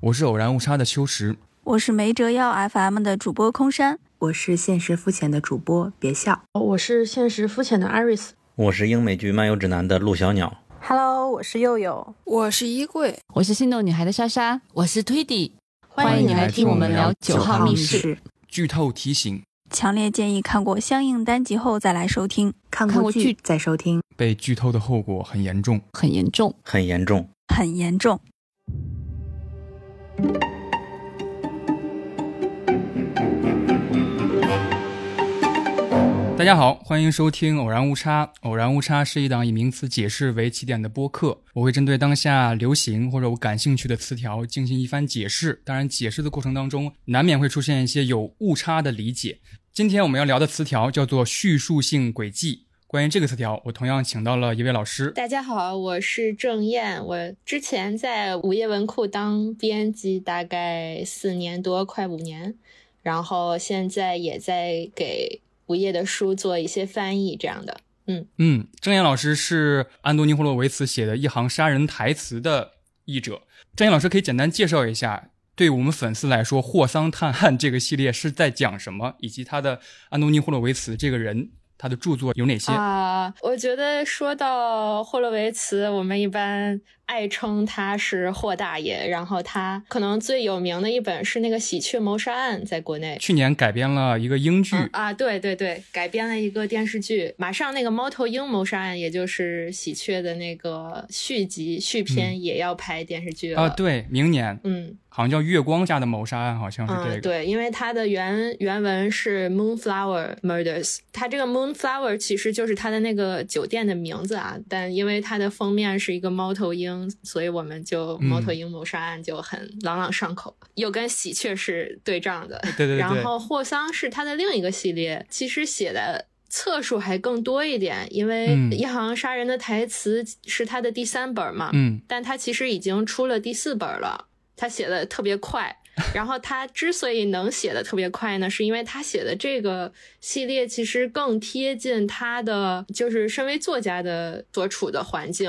我是偶然误差的秋实，我是没折腰 FM 的主播空山，我是现实肤浅的主播别笑，我是现实肤浅的 Iris，我是英美剧漫游指南的陆小鸟。Hello，我是佑佑，我是衣柜，我是心动女孩的莎莎，我是推底。欢迎你来听我们聊九号密室。剧透提醒：强烈建议看过相应单集后再来收听，看过剧再收听。被剧透的后果很严重，很严重，很严重，很严重。大家好，欢迎收听《偶然误差》。偶然误差是一档以名词解释为起点的播客。我会针对当下流行或者我感兴趣的词条进行一番解释。当然，解释的过程当中难免会出现一些有误差的理解。今天我们要聊的词条叫做叙述性轨迹。关于这个词条，我同样请到了一位老师。大家好，我是郑燕。我之前在午夜文库当编辑，大概四年多，快五年。然后现在也在给。午夜的书做一些翻译，这样的，嗯嗯，郑燕老师是安东尼·霍洛维茨写的一行杀人台词的译者。郑燕老师可以简单介绍一下，对我们粉丝来说，《霍桑探案》这个系列是在讲什么，以及他的安东尼·霍洛维茨这个人。他的著作有哪些啊？我觉得说到霍洛维茨，我们一般爱称他是霍大爷。然后他可能最有名的一本是那个《喜鹊谋杀案》，在国内去年改编了一个英剧啊，对对对，改编了一个电视剧。马上那个《猫头鹰谋杀案》，也就是《喜鹊》的那个续集续篇，也要拍电视剧了啊，对，明年，嗯。好像叫月光下的谋杀案，好像是这个。对，因为它的原原文是 Moonflower Murders，它这个 Moonflower 其实就是它的那个酒店的名字啊。但因为它的封面是一个猫头鹰，所以我们就猫头鹰谋杀案就很朗朗上口，又跟喜鹊是对仗的。对对对。然后霍桑是他的另一个系列，其实写的册数还更多一点，因为一行杀人的台词是他的第三本嘛。嗯。但他其实已经出了第四本了。他写的特别快，然后他之所以能写的特别快呢，是因为他写的这个系列其实更贴近他的，就是身为作家的所处的环境，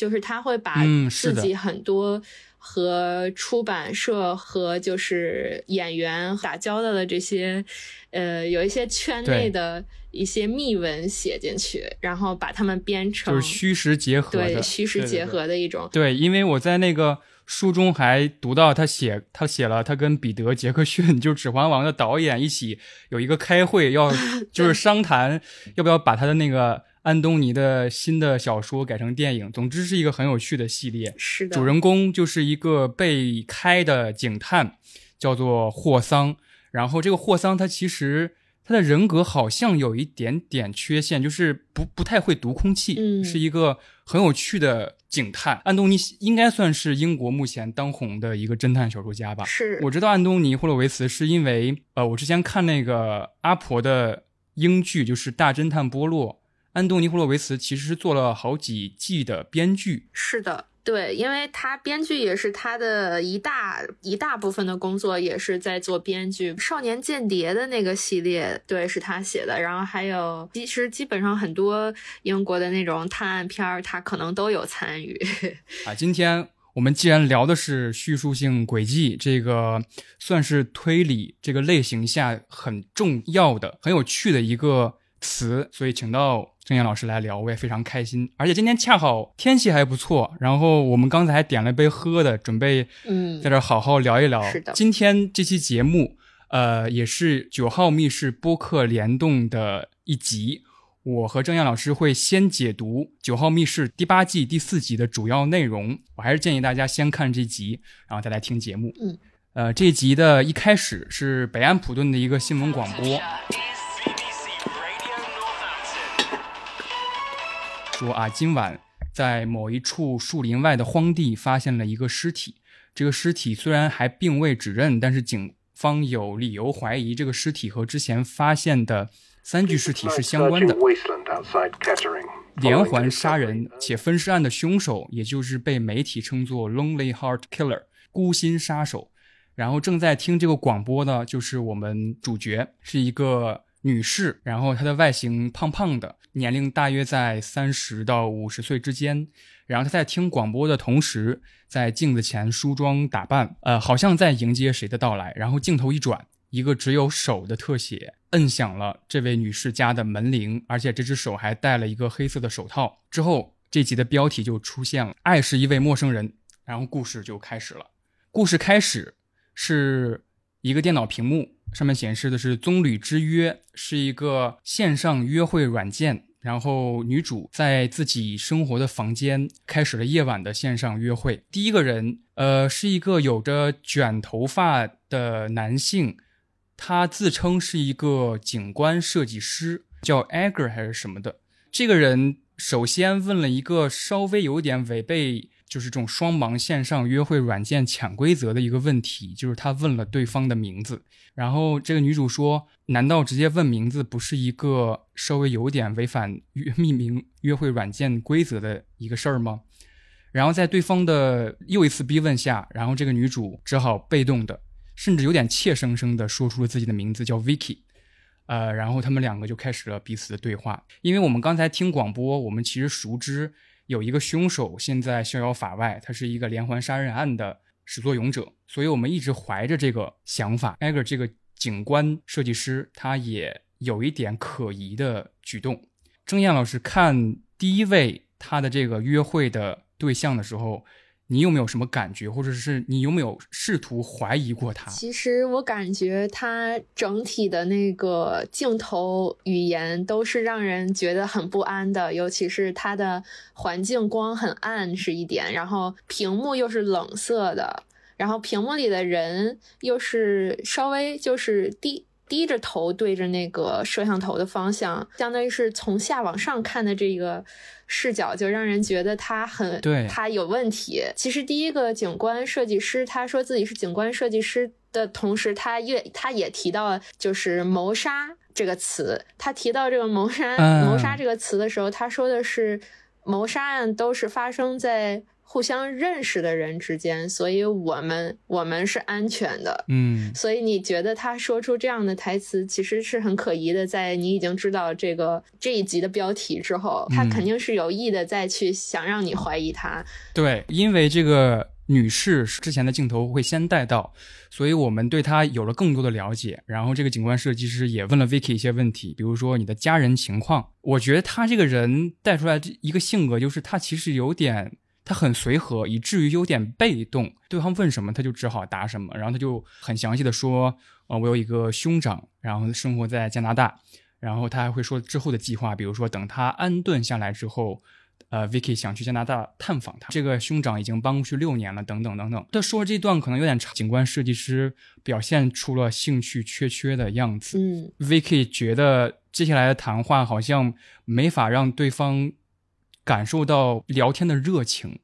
就是他会把自己很多和出版社和就是演员打交道的这些，呃，有一些圈内的一些秘闻写进去，然后把他们编成就是虚实结合对虚实结合的一种。对，因为我在那个。书中还读到他写，他写了他跟彼得·杰克逊，就是《指环王》的导演一起有一个开会，要 就是商谈要不要把他的那个安东尼的新的小说改成电影。总之是一个很有趣的系列。是的，主人公就是一个被开的警探，叫做霍桑。然后这个霍桑他其实。他的人格好像有一点点缺陷，就是不不太会读空气，嗯，是一个很有趣的警探。安东尼应该算是英国目前当红的一个侦探小说家吧？是，我知道安东尼·霍洛维茨是因为，呃，我之前看那个阿婆的英剧，就是《大侦探波洛》，安东尼·霍洛维茨其实是做了好几季的编剧。是的。对，因为他编剧也是他的一大一大部分的工作，也是在做编剧。少年间谍的那个系列，对，是他写的。然后还有，其实基本上很多英国的那种探案片儿，他可能都有参与。啊，今天我们既然聊的是叙述性轨迹，这个算是推理这个类型下很重要的、很有趣的一个词，所以请到。郑燕老师来聊，我也非常开心。而且今天恰好天气还不错，然后我们刚才还点了杯喝的，准备嗯在这好好聊一聊。是的，今天这期节目，呃，也是九号密室播客联动的一集。我和郑燕老师会先解读九号密室第八季第四集的主要内容。我还是建议大家先看这集，然后再来听节目。嗯，呃，这集的一开始是北安普顿的一个新闻广播。说啊，今晚在某一处树林外的荒地发现了一个尸体。这个尸体虽然还并未指认，但是警方有理由怀疑这个尸体和之前发现的三具尸体是相关的。连环杀人且分尸案的凶手，也就是被媒体称作 “Lonely Heart Killer” 孤心杀手。然后正在听这个广播的，就是我们主角，是一个女士，然后她的外形胖胖的，年龄大约在三十到五十岁之间。然后她在听广播的同时，在镜子前梳妆打扮，呃，好像在迎接谁的到来。然后镜头一转，一个只有手的特写摁响了这位女士家的门铃，而且这只手还戴了一个黑色的手套。之后，这集的标题就出现了：“爱是一位陌生人。”然后故事就开始了。故事开始是一个电脑屏幕。上面显示的是《棕榈之约》，是一个线上约会软件。然后女主在自己生活的房间开始了夜晚的线上约会。第一个人，呃，是一个有着卷头发的男性，他自称是一个景观设计师，叫 Edgar 还是什么的。这个人首先问了一个稍微有点违背。就是这种双盲线上约会软件潜规则的一个问题，就是他问了对方的名字，然后这个女主说：“难道直接问名字不是一个稍微有点违反约命名约会软件规则的一个事儿吗？”然后在对方的又一次逼问下，然后这个女主只好被动的，甚至有点怯生生的说出了自己的名字，叫 Vicky。呃，然后他们两个就开始了彼此的对话。因为我们刚才听广播，我们其实熟知。有一个凶手现在逍遥法外，他是一个连环杀人案的始作俑者，所以我们一直怀着这个想法。艾格这个景观设计师，他也有一点可疑的举动。郑燕老师看第一位他的这个约会的对象的时候。你有没有什么感觉，或者是你有没有试图怀疑过他？其实我感觉他整体的那个镜头语言都是让人觉得很不安的，尤其是他的环境光很暗是一点，然后屏幕又是冷色的，然后屏幕里的人又是稍微就是低。低着头对着那个摄像头的方向，相当于是从下往上看的这个视角，就让人觉得他很对他有问题。其实第一个景观设计师，他说自己是景观设计师的同时，他也他也提到就是谋杀这个词。他提到这个谋杀谋杀这个词的时候，他说的是谋杀案都是发生在。互相认识的人之间，所以我们我们是安全的，嗯，所以你觉得他说出这样的台词其实是很可疑的。在你已经知道这个这一集的标题之后，他肯定是有意的再去想让你怀疑他。对，因为这个女士之前的镜头会先带到，所以我们对她有了更多的了解。然后这个景观设计师也问了 Vicky 一些问题，比如说你的家人情况。我觉得他这个人带出来一个性格，就是他其实有点。他很随和，以至于有点被动。对方问什么，他就只好答什么。然后他就很详细的说：“呃，我有一个兄长，然后生活在加拿大。然后他还会说之后的计划，比如说等他安顿下来之后，呃，Vicky 想去加拿大探访他。这个兄长已经搬过去六年了，等等等等。他说这段可能有点长。景观设计师表现出了兴趣缺缺的样子。嗯，Vicky 觉得接下来的谈话好像没法让对方。感受到聊天的热情，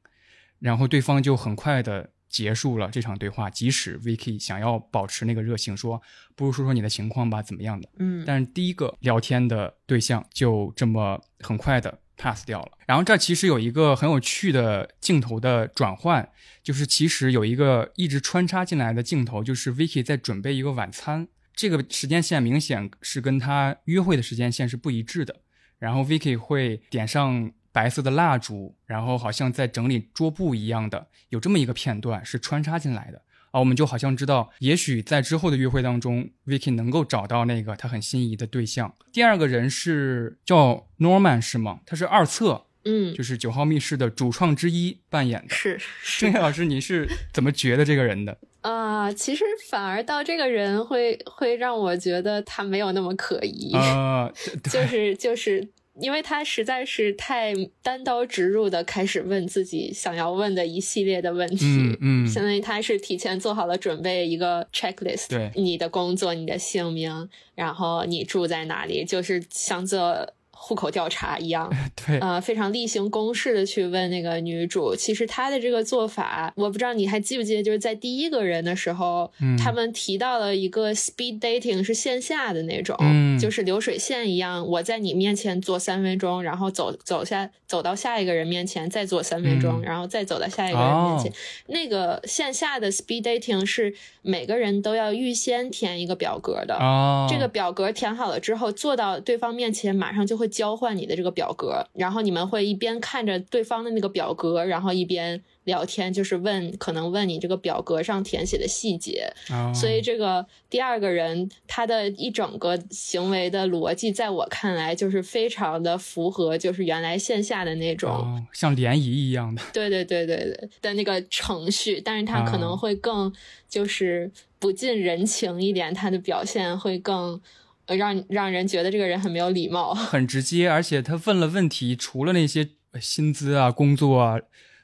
然后对方就很快的结束了这场对话。即使 Vicky 想要保持那个热情，说不如说说你的情况吧，怎么样的？嗯，但是第一个聊天的对象就这么很快的 pass 掉了。然后这其实有一个很有趣的镜头的转换，就是其实有一个一直穿插进来的镜头，就是 Vicky 在准备一个晚餐，这个时间线明显是跟他约会的时间线是不一致的。然后 Vicky 会点上。白色的蜡烛，然后好像在整理桌布一样的，有这么一个片段是穿插进来的啊，我们就好像知道，也许在之后的约会当中，Vicky 能够找到那个他很心仪的对象。第二个人是叫 Norman 是吗？他是二册，嗯，就是九号密室的主创之一扮演的。是，郑老师，你是怎么觉得这个人的？啊，其实反而到这个人会会让我觉得他没有那么可疑啊，就是就是。因为他实在是太单刀直入的开始问自己想要问的一系列的问题，嗯嗯，相当于他是提前做好了准备一个 checklist，对，你的工作、你的姓名，然后你住在哪里，就是像做户口调查一样，对，呃，非常例行公事的去问那个女主。其实她的这个做法，我不知道你还记不记得，就是在第一个人的时候，嗯。他们提到了一个 speed dating 是线下的那种，嗯。就是流水线一样，我在你面前做三分钟，然后走走下走到下一个人面前再做三分钟，嗯。然后再走到下一个人面前。哦。那个线下的 speed dating 是每个人都要预先填一个表格的，哦，这个表格填好了之后，坐到对方面前，马上就会交换你的这个表格，然后你们会一边看着对方的那个表格，然后一边聊天，就是问可能问你这个表格上填写的细节。哦所以这个第二个人他的一整个行为的逻辑，在我看来就是非常的符合，就是原来线下的那种。哦，像联谊一样的，对对对对对的那个程序，但是他可能啊会更就是不近人情一点，他的表现会更呃让让人觉得这个人很没有礼貌。很直接，而且他问了问题，除了那些呃薪资啊、工作啊、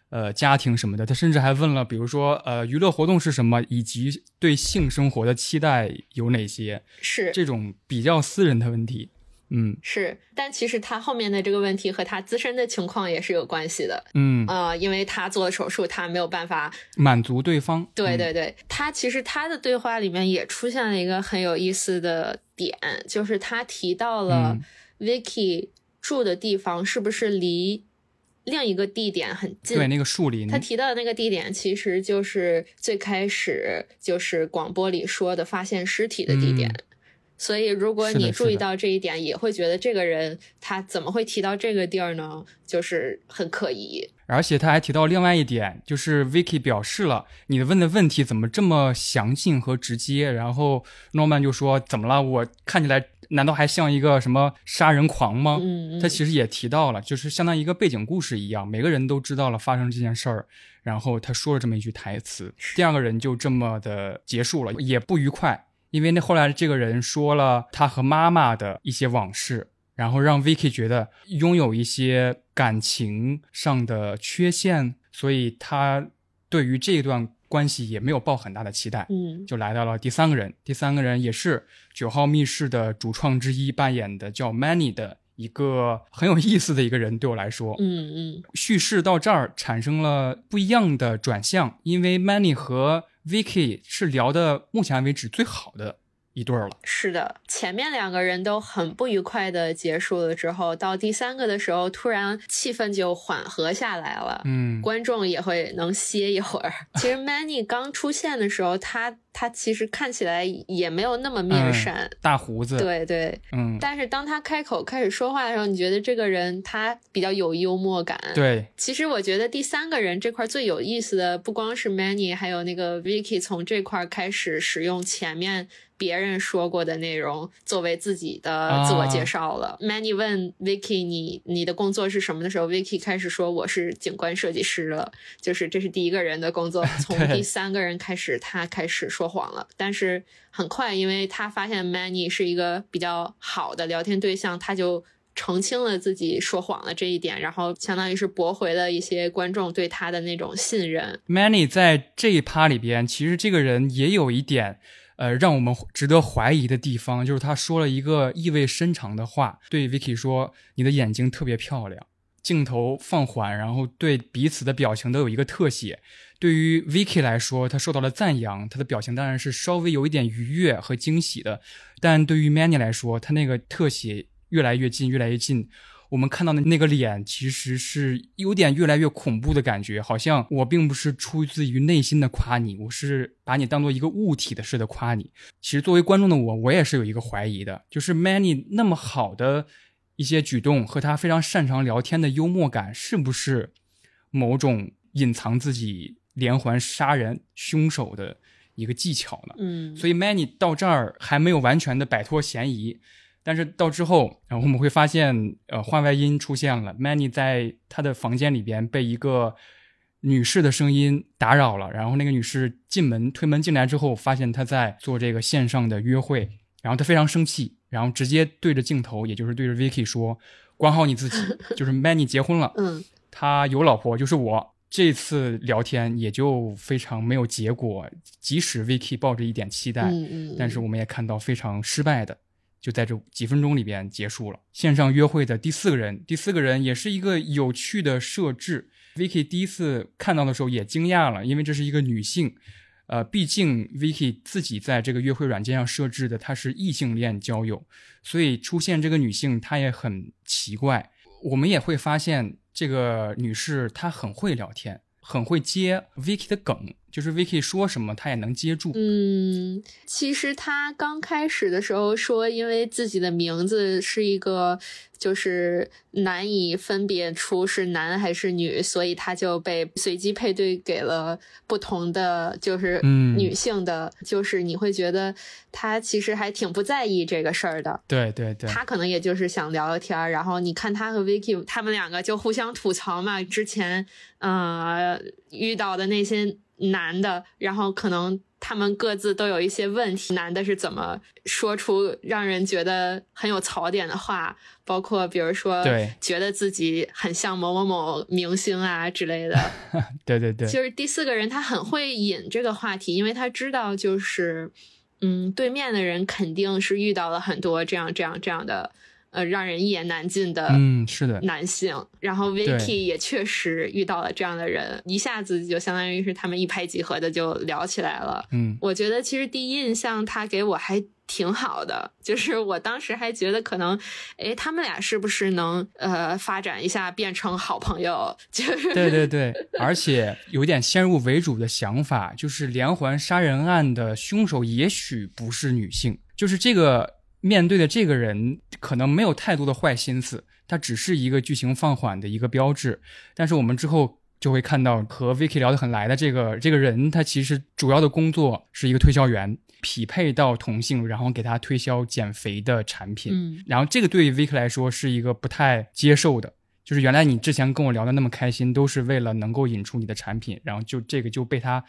呃家庭什么的，他甚至还问了，比如说呃娱乐活动是什么，以及对性生活的期待有哪些，是这种比较私人的问题。嗯是，但其实他后面的这个问题和他自身的情况也是有关系的。嗯，呃，因为他做了手术，他没有办法满足对方。嗯对对对，他其实他的对话里面也出现了一个很有意思的点，就是他提到了嗯 Vicky 住的地方是不是离另一个地点很近？对那个树林他，提到的那个地点其实就是最开始就是广播里说的发现尸体的地点。嗯所以，如果你注意到这一点，也会觉得这个人他怎么会提到这个地儿呢？就是很可疑。而且他还提到另外一点，就是 Vicky 表示了你的问的问题怎么这么详尽和直接，然后 Norman 就说怎么了？我看起来难道还像一个什么杀人狂吗？嗯，嗯他其实也提到了，就是相当于一个背景故事一样，每个人都知道了发生这件事儿，然后他说了这么一句台词，第二个人就这么的结束了，也不愉快，因为那后来这个人说了他和妈妈的一些往事，然后让 Vicky 觉得拥有一些感情上的缺陷，所以他对于这段关系也没有抱很大的期待。嗯。就来到了第三个人，第三个人也是九号密室的主创之一扮演的叫 Manny 的一个很有意思的一个人，对我来说，嗯嗯。叙事到这儿产生了不一样的转向，因为 Manny 和 Vicky 是聊的目前为止最好的一对儿了。是的，前面两个人都很不愉快的结束了之后，到第三个的时候，突然气氛就缓和下来了。嗯，观众也会能歇一会儿。其实 Manny 刚出现的时候，他他其实看起来也没有那么面嗯善，大胡子，，对对。嗯，但是当他开口开始说话的时候，你觉得这个人他比较有幽默感。，对，其实我觉得第三个人这块最有意思的，不光是 Manny，还有那个 Vicky 从这块开始使用前面别人说过的内容作为自己的自我介绍了。Manny 问 Vicky 你你的工作是什么的时候，Vicky 开始说我是景观设计师了，就是这是第一个人的工作。从第三个人开始，他开始说说谎了，但是很快，因为他发现 Manny 是一个比较好的聊天对象，他就。澄清了自己说谎了这一点，然后相当于是驳回了一些观众对他的那种信任。Manny 在这一趴里边，其实这个人也有一点，呃，让我们值得怀疑的地方，就是他说了一个意味深长的话，对 Vicky 说：“你的眼睛特别漂亮。”镜头放缓，然后对彼此的表情都有一个特写。对于 Vicky 来说，他受到了赞扬，他的表情当然是稍微有一点愉悦和惊喜的。但对于 Manny 来说，他那个特写越来越近，越来越近。我们看到的那个脸，其实是有点越来越恐怖的感觉，好像我并不是出自于内心的夸你，我是把你当做一个物体的似的夸你。其实作为观众的我，我也是有一个怀疑的，就是 Manny 那么好的一些举动和他非常擅长聊天的幽默感，是不是某种隐藏自己连环杀人凶手的一个技巧呢？嗯，所以 Manny 到这儿还没有完全的摆脱嫌疑，但是到之后，然后我们会发现，呃，话外音出现了，Manny 在他的房间里边被一个女士的声音打扰了，然后那个女士进门推门进来之后，发现他在做这个线上的约会，然后他非常生气，然后直接对着镜头，也就是对着 Vicky 说：“管好你自己，就是 Manny 结婚了，嗯他有老婆，就是我。”这次聊天也就非常没有结果，即使 Vicky 抱着一点期待，但是我们也看到非常失败的就在这几分钟里边结束了。线上约会的第四个人，第四个人也是一个有趣的设置。Vicky 第一次看到的时候也惊讶了，因为这是一个女性。呃，毕竟 Vicky 自己在这个约会软件上设置的，她是异性恋交友，所以出现这个女性，她也很奇怪。我们也会发现，这个女士她很会聊天，很会接 Vicky 的梗，就是 Vicky 说什么，他也能接住。嗯，其实他刚开始的时候说，因为自己的名字是一个。就是难以分别出是男还是女，所以他就被随机配对给了不同的，就是女性的。就是你会觉得他其实还挺不在意这个事儿的。对对对，他可能也就是想聊聊天儿。然后你看他和 Vicky 他们两个就互相吐槽嘛，之前呃遇到的那些男的，然后可能。他们各自都有一些问题，男的是怎么说出让人觉得很有槽点的话，包括比如说，觉得自己很像某某某明星啊之类的。对对对，就是第四个人，他很会引这个话题，因为他知道，就是嗯，对面的人肯定是遇到了很多这样这样这样的。呃，让人一言难尽的，嗯，是的，男性。然后 Vicky 也确实遇到了这样的人，一下子就相当于是他们一拍即合的就聊起来了。嗯，我觉得其实第一印象他给我还挺好的，就是我当时还觉得可能，哎，他们俩是不是能呃发展一下变成好朋友？就是对对对，而且有点先入为主的想法，就是连环杀人案的凶手也许不是女性，就是这个。面对的这个人可能没有太多的坏心思，他只是一个剧情放缓的一个标志。但是我们之后就会看到和 Vicky 聊得很来的这个这个人，他其实主要的工作是一个推销员，匹配到同性，然后给他推销减肥的产品。嗯，然后这个对于 Vicky 来说是一个不太接受的，就是原来你之前跟我聊的那么开心，都是为了能够引出你的产品，然后就这个就被他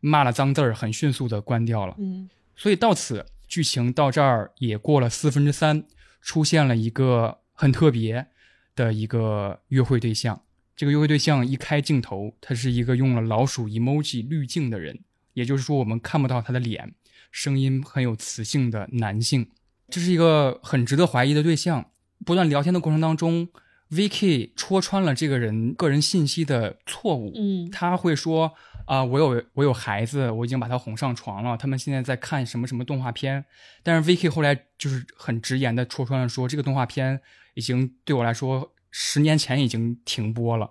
骂了脏字儿，很迅速的关掉了。嗯，所以到此。剧情到这儿也过了四分之三，出现了一个很特别的一个约会对象。这个约会对象一开镜头，他是一个用了老鼠 emoji 滤镜的人，也就是说我们看不到他的脸，声音很有磁性的男性。这是一个很值得怀疑的对象。不断聊天的过程当中，Vicky 戳穿了这个人个人信息的错误。嗯，他会说。啊，我有我有孩子，我已经把他哄上床了。他们现在在看什么什么动画片，但是 Vicky 后来就是很直言的戳穿了，说这个动画片已经对我来说十年前已经停播了。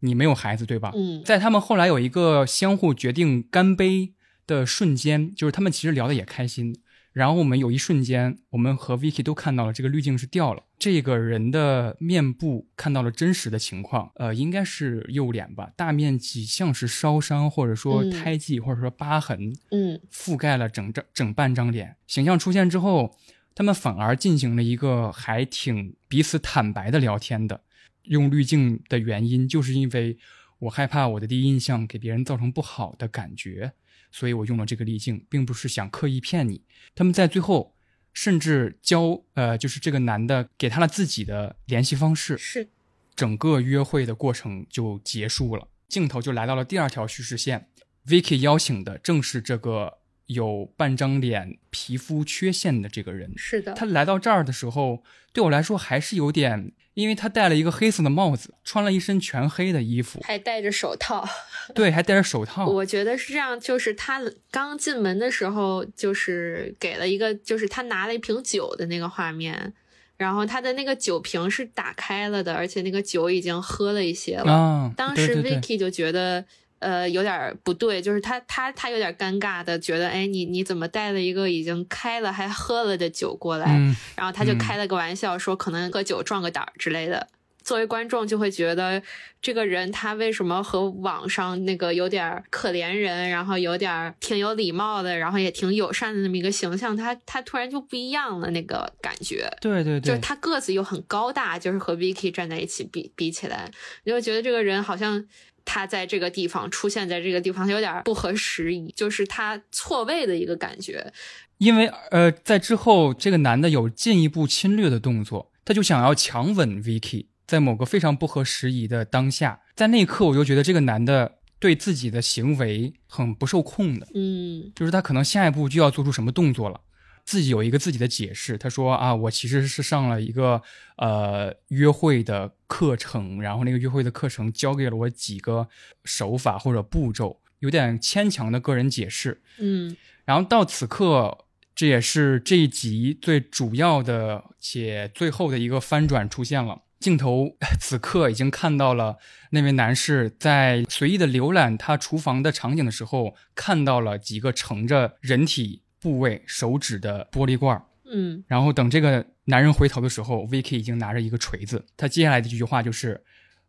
你没有孩子对吧？嗯，在他们后来有一个相互决定干杯的瞬间，就是他们其实聊的也开心。然后我们有一瞬间，我们和 Vicky 都看到了这个滤镜是掉了，这个人的面部看到了真实的情况，呃，应该是右脸吧，大面积像是烧伤或者说胎记或者说疤痕，嗯，覆盖了整张整半张脸。形象出现之后，他们反而进行了一个还挺彼此坦白的聊天的。用滤镜的原因，就是因为我害怕我的第一印象给别人造成不好的感觉。所以我用了这个滤镜，并不是想刻意骗你。他们在最后甚至交呃，就是这个男的给他了自己的联系方式，是整个约会的过程就结束了，镜头就来到了第二条叙事线。Vicky 邀请的正是这个有半张脸皮肤缺陷的这个人，是的。他来到这儿的时候，对我来说还是有点。因为他戴了一个黑色的帽子，穿了一身全黑的衣服，还戴着手套。对，还戴着手套。我觉得是这样，就是他刚进门的时候，就是给了一个，就是他拿了一瓶酒的那个画面，然后他的那个酒瓶是打开了的，而且那个酒已经喝了一些了。啊，当时 Vicky 就觉得。呃，有点不对，就是他他他有点尴尬的，觉得哎，你你怎么带了一个已经开了还喝了的酒过来？然后他就开了个玩笑，说可能喝酒壮个胆儿之类的。作为观众就会觉得这个人他为什么和网上那个有点可怜人，然后有点挺有礼貌的，然后也挺友善的那么一个形象，他他突然就不一样了那个感觉。对对对，就是他个子又很高大，就是和 Vicky 站在一起比比起来，你会觉得这个人好像。他在这个地方出现在这个地方，他有点不合时宜，就是他错位的一个感觉。因为呃，在之后这个男的有进一步侵略的动作，他就想要强吻 Vicky，在某个非常不合时宜的当下，在那一刻我就觉得这个男的对自己的行为很不受控的，嗯，就是他可能下一步就要做出什么动作了。自己有一个自己的解释，他说啊，我其实是上了一个呃约会的课程，然后那个约会的课程教给了我几个手法或者步骤，有点牵强的个人解释。嗯，然后到此刻，这也是这一集最主要的且最后的一个翻转出现了。镜头 此刻已经看到了那位男士在随意的浏览他厨房的场景的时候，看到了几个盛着人体部位手指的玻璃罐。嗯，然后等这个男人回头的时候，Vicky 已经拿着一个锤子。他接下来的这句话就是：“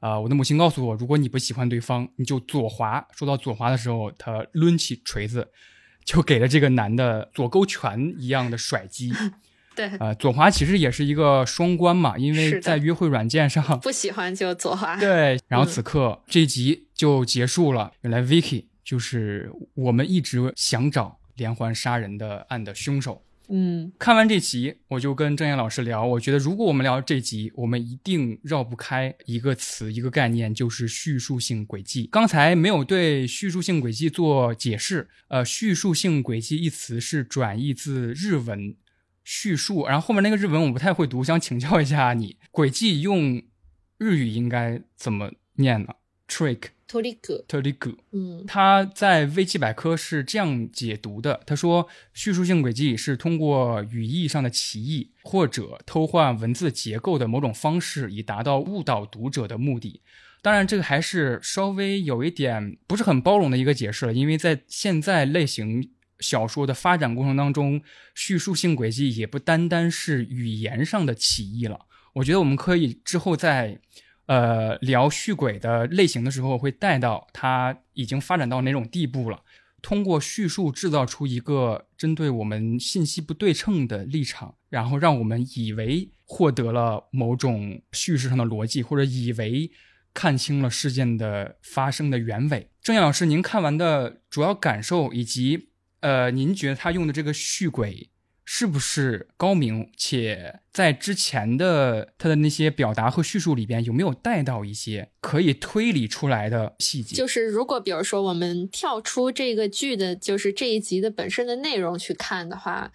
啊、我的母亲告诉我，如果你不喜欢对方，你就左滑。”说到左滑的时候，他抡起锤子，就给了这个男的左勾拳一样的甩击。对，呃，左滑其实也是一个双关嘛，因为在约会软件上，不喜欢就左滑。对，然后嗯此刻、这一集就结束了。原来 Vicky 就是我们一直想找连环杀人的案的凶手。嗯，看完这集，我就跟郑岩老师聊，我觉得如果我们聊这集，我们一定绕不开一个词、一个概念，就是叙述性轨迹。刚才没有对叙述性轨迹做解释，呃，叙述性轨迹一词是转译自日文叙述，然后后面那个日文我不太会读，想请教一下你，轨迹用日语应该怎么念呢？trick 嗯他在维基百科是这样解读的：他说，叙述性轨迹是通过语义上的歧义或者偷换文字结构的某种方式，以达到误导读者的目的。当然，这个还是稍微有一点不是很包容的一个解释了，因为在现在类型小说的发展过程当中，叙述性轨迹也不单单是语言上的歧义了。我觉得我们可以之后在呃聊续轨的类型的时候，会带到它已经发展到哪种地步了。通过叙述制造出一个针对我们信息不对称的立场，然后让我们以为获得了某种叙事上的逻辑，或者以为看清了事件的发生的原委。郑燕老师，您看完的主要感受以及呃，您觉得他用的这个续轨是不是高明？且在之前的他的那些表达和叙述里边，有没有带到一些可以推理出来的细节？就是如果比如说我们跳出这个剧的，就是这一集的本身的内容去看的话，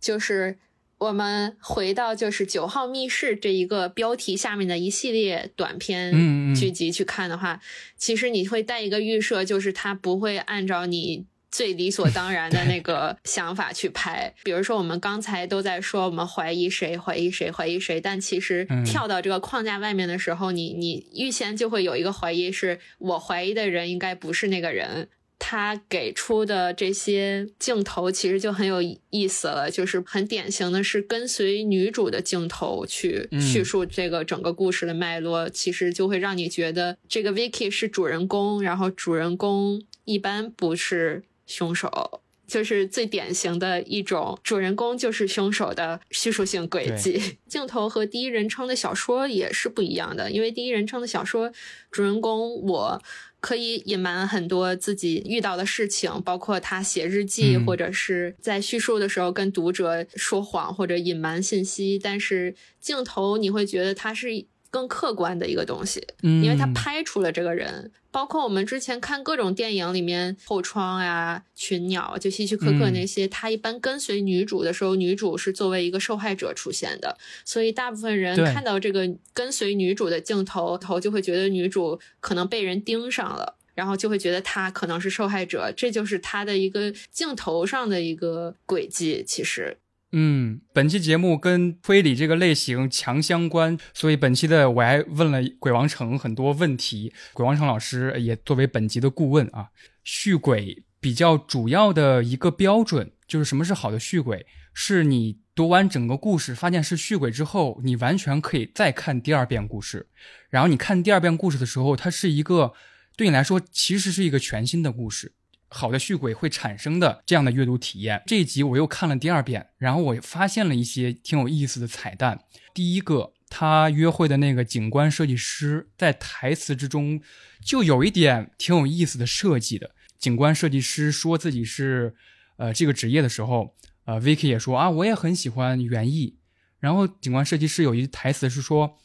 就是我们回到就是九号密室这一个标题下面的一系列短嗯篇嗯剧集去看的话，其实你会带一个预设，就是它不会按照你。最理所当然的那个想法去拍，比如说我们刚才都在说我们怀疑谁，怀疑谁，怀疑谁，但其实嗯跳到这个框架外面的时候，你你预先就会有一个怀疑，是我怀疑的人应该不是那个人。他给出的这些镜头其实就很有意思了，就是很典型的是跟随女主的镜头去嗯叙述这个整个故事的脉络，其实就会让你觉得这个 Vicky 是主人公，然后主人公一般不是凶手。就是最典型的一种主人公就是凶手的叙述性轨迹。镜头和第一人称的小说也是不一样的，因为第一人称的小说主人公我可以隐瞒很多自己遇到的事情，包括他写日记，嗯或者是在叙述的时候跟读者说谎或者隐瞒信息。但是镜头你会觉得它是更客观的一个东西，嗯因为他拍出了这个人。包括我们之前看各种电影里面，后窗呀、群鸟，就希区柯克嗯那些，他一般跟随女主的时候，女主是作为一个受害者出现的，所以大部分人看到这个跟随女主的镜头头，就会觉得女主可能被人盯上了。然后就会觉得她可能是受害者，这就是他的一个镜头上的一个轨迹。其实，嗯，本期节目跟推理这个类型强相关，所以本期的我还问了鬼王城很多问题。鬼王城老师也作为本集的顾问啊，续鬼比较主要的一个标准就是什么是好的续鬼，是你读完整个故事发现是续鬼之后，你完全可以再看第二遍故事，然后你看第二遍故事的时候，它是一个对你来说其实是一个全新的故事。好的续鬼会产生的这样的阅读体验。这一集我又看了第二遍，然后我发现了一些挺有意思的彩蛋。第一个，他约会的那个景观设计师在台词之中就有一点挺有意思的设计的。景观设计师说自己是呃这个职业的时候，呃，Vicky 也说啊，我也很喜欢园艺。然后景观设计师有一台词是说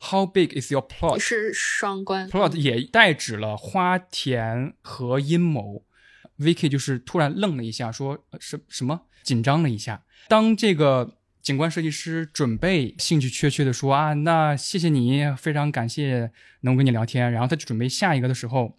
，How big is your plot？是双关 plot 也代指了花田和阴谋。Vicky 就是突然愣了一下，说什什么紧张了一下。当这个景观设计师准备兴趣缺缺的说啊，那谢谢你，非常感谢能跟你聊天，然后他就准备下一个的时候，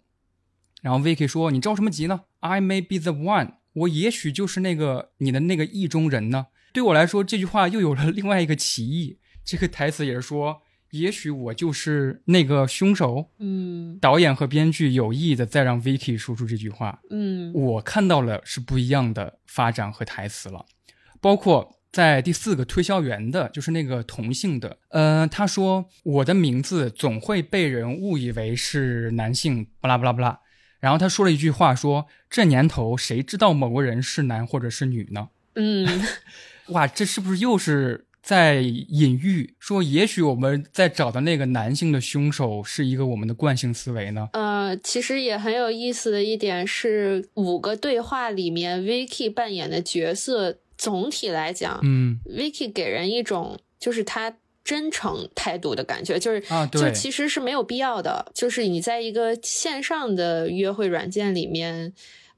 然后 Vicky 说你着什么急呢？I may be the one，我也许就是那个你的那个意中人呢。对我来说，这句话又有了另外一个歧义。这个台词也是说，也许我就是那个凶手。嗯导演和编剧有意的再让 Vicky 说出这句话，嗯我看到了是不一样的发展和台词了，包括在第四个推销员的，就是那个同性的，呃，他说我的名字总会被人误以为是男性，巴拉巴拉巴拉。然后他说了一句话说，这年头谁知道某个人是男或者是女呢？嗯，哇，这是不是又是在隐喻说，也许我们在找的那个男性的凶手是一个我们的惯性思维呢？呃，其实也很有意思的一点是，五个对话里面，Vicky 扮演的角色，总体来讲、嗯 v i c k y 给人一种就是他真诚态度的感觉，就是啊，就，其实是没有必要的。就是你在一个线上的约会软件里面，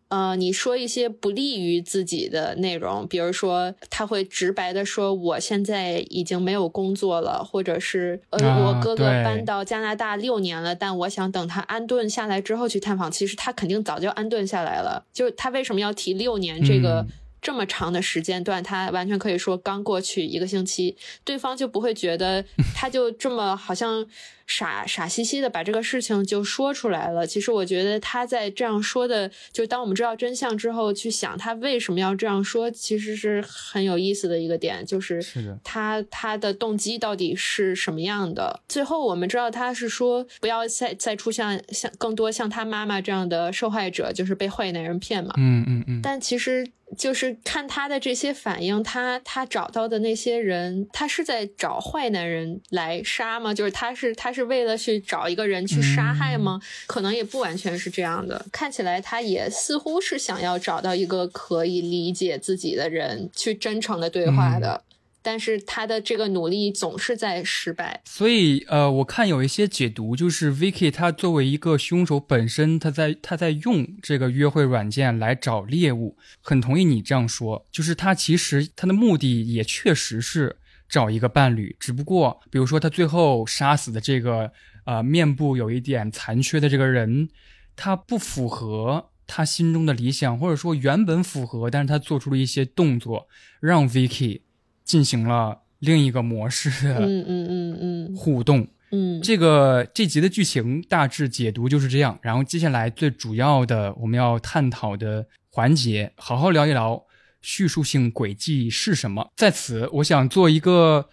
呃，你说一些不利于自己的内容，比如说他会直白的说我现在已经没有工作了，或者是呃、啊我哥哥搬到加拿大六年了，但我想等他安顿下来之后去探访。其实他肯定早就安顿下来了，就他为什么要提六年这个？嗯这么长的时间段，他完全可以说刚过去一个星期，对方就不会觉得他就这么好像傻傻兮兮的把这个事情就说出来了。其实我觉得他在这样说的，就当我们知道真相之后，去想他为什么要这样说，其实是很有意思的一个点，就是是他他的动机到底是什么样的。最后我们知道他是说不要再再出现像更多像他妈妈这样的受害者，就是被坏男人骗嘛。嗯嗯嗯，但其实就是看他的这些反应，他他找到的那些人，他是在找坏男人来杀吗？就是他是他是为了去找一个人去杀害吗？可能也不完全是这样的。看起来他也似乎是想要找到一个可以理解自己的人，去真诚的对话的。但是他的这个努力总是在失败。所以呃，我看有一些解读，就是 Vicky 他作为一个凶手本身，他在他在用这个约会软件来找猎物，很同意你这样说，就是他其实他的目的也确实是找一个伴侣，只不过比如说他最后杀死的这个呃面部有一点残缺的这个人，他不符合他心中的理想，或者说原本符合，但是他做出了一些动作，让 Vicky 进行了另一个模式的嗯嗯嗯嗯互动。嗯，这个这集的剧情大致解读就是这样。然后接下来最主要的我们要探讨的环节，好好聊一聊叙述性轨迹是什么。在此，我想做一个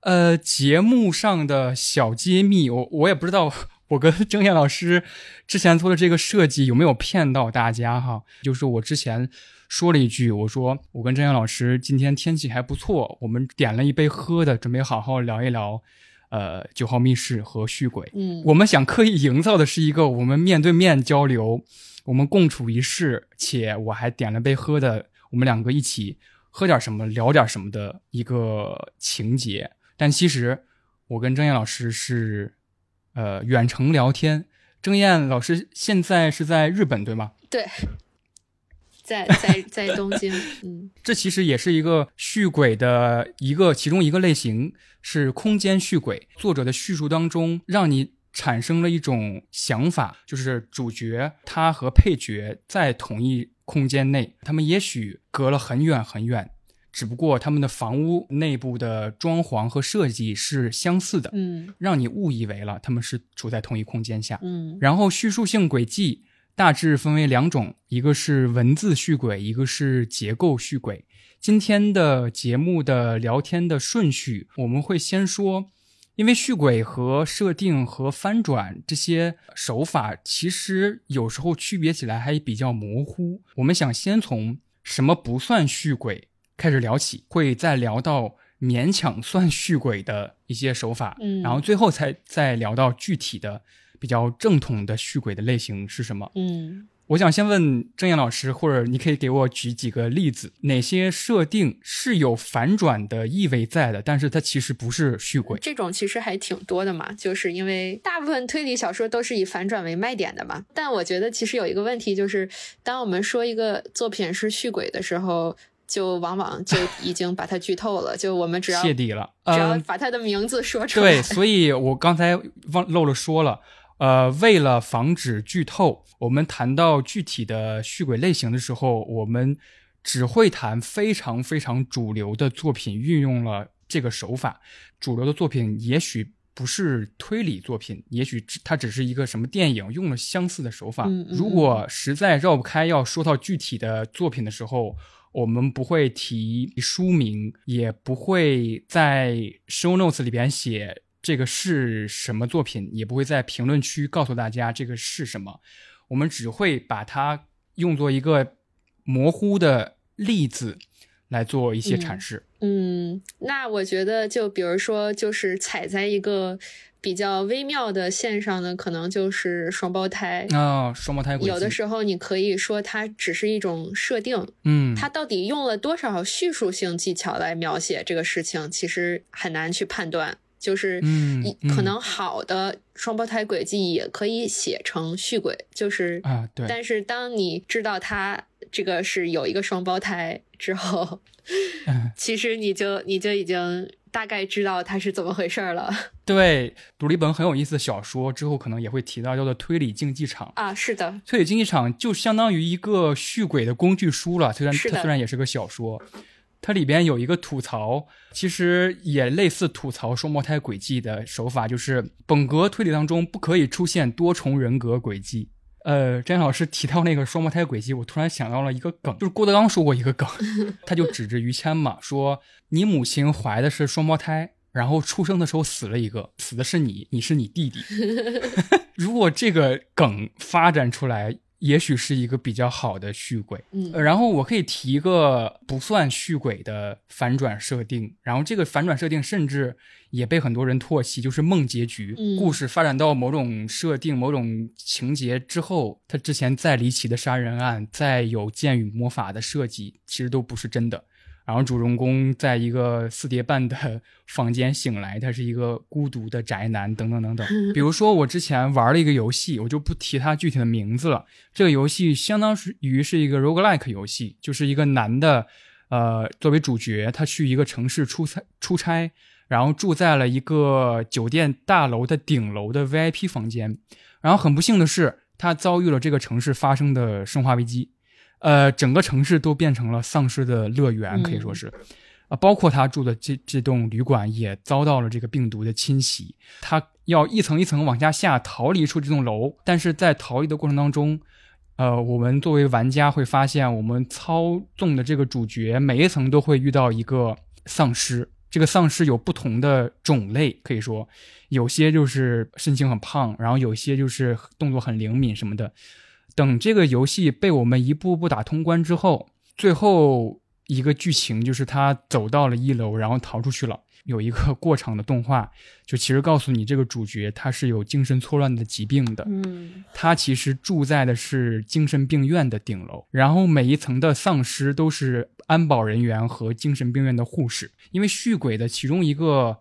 呃节目上的小揭秘。我我也不知道我跟郑燕老师之前做的这个设计有没有骗到大家哈。就是我之前说了一句，我说我跟郑燕老师今天天气还不错，我们点了一杯喝的，准备好好聊一聊。呃，九号密室和续鬼，嗯我们想刻意营造的是一个我们面对面交流，我们共处一室，且我还点了杯喝的，我们两个一起喝点什么，聊点什么的一个情节。但其实我跟郑燕老师是呃远程聊天，郑燕老师现在是在日本对吗？对，在在在东京，嗯 这其实也是一个续轨的一个其中一个类型，是空间续轨。作者的叙述当中，让你产生了一种想法，就是主角他和配角在同一空间内，他们也许隔了很远很远，只不过他们的房屋内部的装潢和设计是相似的，嗯让你误以为了他们是处在同一空间下。嗯然后叙述性轨迹大致分为两种，一个是文字续轨，一个是结构续轨。今天的节目的聊天的顺序，我们会先说，因为续轨和设定和翻转这些手法，其实有时候区别起来还比较模糊。我们想先从什么不算续轨开始聊起，会再聊到勉强算续轨的一些手法，嗯然后最后才再聊到具体的比较正统的续轨的类型是什么。嗯我想先问郑燕老师，或者你可以给我举几个例子，哪些设定是有反转的意味在的，但是它其实不是续轨。这种其实还挺多的嘛，就是因为大部分推理小说都是以反转为卖点的嘛。但我觉得其实有一个问题，就是当我们说一个作品是续轨的时候。就往往就已经把它剧透了，就我们只要泄底了，只要把它的名字说出来。对，所以我刚才忘漏了说了，呃，为了防止剧透，我们谈到具体的续轨类型的时候，我们只会谈非常非常主流的作品运用了这个手法。主流的作品也许不是推理作品，也许它只是一个什么电影用了相似的手法。如果实在绕不开要说到具体的作品的时候。我们不会提书名，也不会在 show notes 里边写这个是什么作品，也不会在评论区告诉大家这个是什么。我们只会把它用作一个模糊的例子来做一些阐释。嗯，那我觉得，就比如说，就是踩在一个。比较微妙的线上呢，可能就是双胞胎啊，双胞胎有的时候你可以说它只是一种设定，嗯，它到底用了多少叙述性技巧来描写这个事情，其实很难去判断。就是，嗯，可能好的双胞胎轨迹也可以写成续轨，就是啊，对。但是当你知道他这个是有一个双胞胎之后，其实你就你就已经。大概知道它是怎么回事了。对，读了一本很有意思的小说之后，可能也会提到叫做推理竞技场啊。是的，推理竞技场就相当于一个续轨的工具书了。虽然它虽然也是个小说，它里边有一个吐槽，其实也类似吐槽双胞胎轨迹的手法，就是本格推理当中不可以出现多重人格轨迹。呃，詹老师提到那个双胞胎轨迹，我突然想到了一个梗，就是郭德纲说过一个梗，他就指着于谦嘛，说你母亲怀的是双胞胎，然后出生的时候死了一个，死的是你，你是你弟弟。如果这个梗发展出来。也许是一个比较好的续轨，嗯，然后我可以提一个不算续轨的反转设定，然后这个反转设定甚至也被很多人唾弃，就是梦结局。故事发展到某种设定、某种情节之后，他之前再离奇的杀人案、再有剑与魔法的设计，其实都不是真的。然后主人公在一个四叠半的房间醒来，他是一个孤独的宅男，等等等等。比如说，我之前玩了一个游戏，我就不提它具体的名字了。这个游戏相当于是一个 roguelike 游戏，就是一个男的，呃，作为主角，他去一个城市出差，出差，然后住在了一个酒店大楼的顶楼的 VIP 房间。然后很不幸的是，他遭遇了这个城市发生的生化危机。呃，整个城市都变成了丧尸的乐园，可以说是，啊，包括他住的这这栋旅馆也遭到了这个病毒的侵袭，他要一层一层往下下逃离出这栋楼，但是在逃离的过程当中，呃，我们作为玩家会发现，我们操纵的这个主角每一层都会遇到一个丧尸，这个丧尸有不同的种类，可以说。有些就是身形很胖，然后有些就是动作很灵敏什么的。等这个游戏被我们一步步打通关之后，最后一个剧情就是他走到了一楼，然后逃出去了。有一个过场的动画，就其实告诉你这个主角他是有精神错乱的疾病的。嗯，他其实住在的是精神病院的顶楼，然后每一层的丧尸都是安保人员和精神病院的护士。因为续鬼的其中一个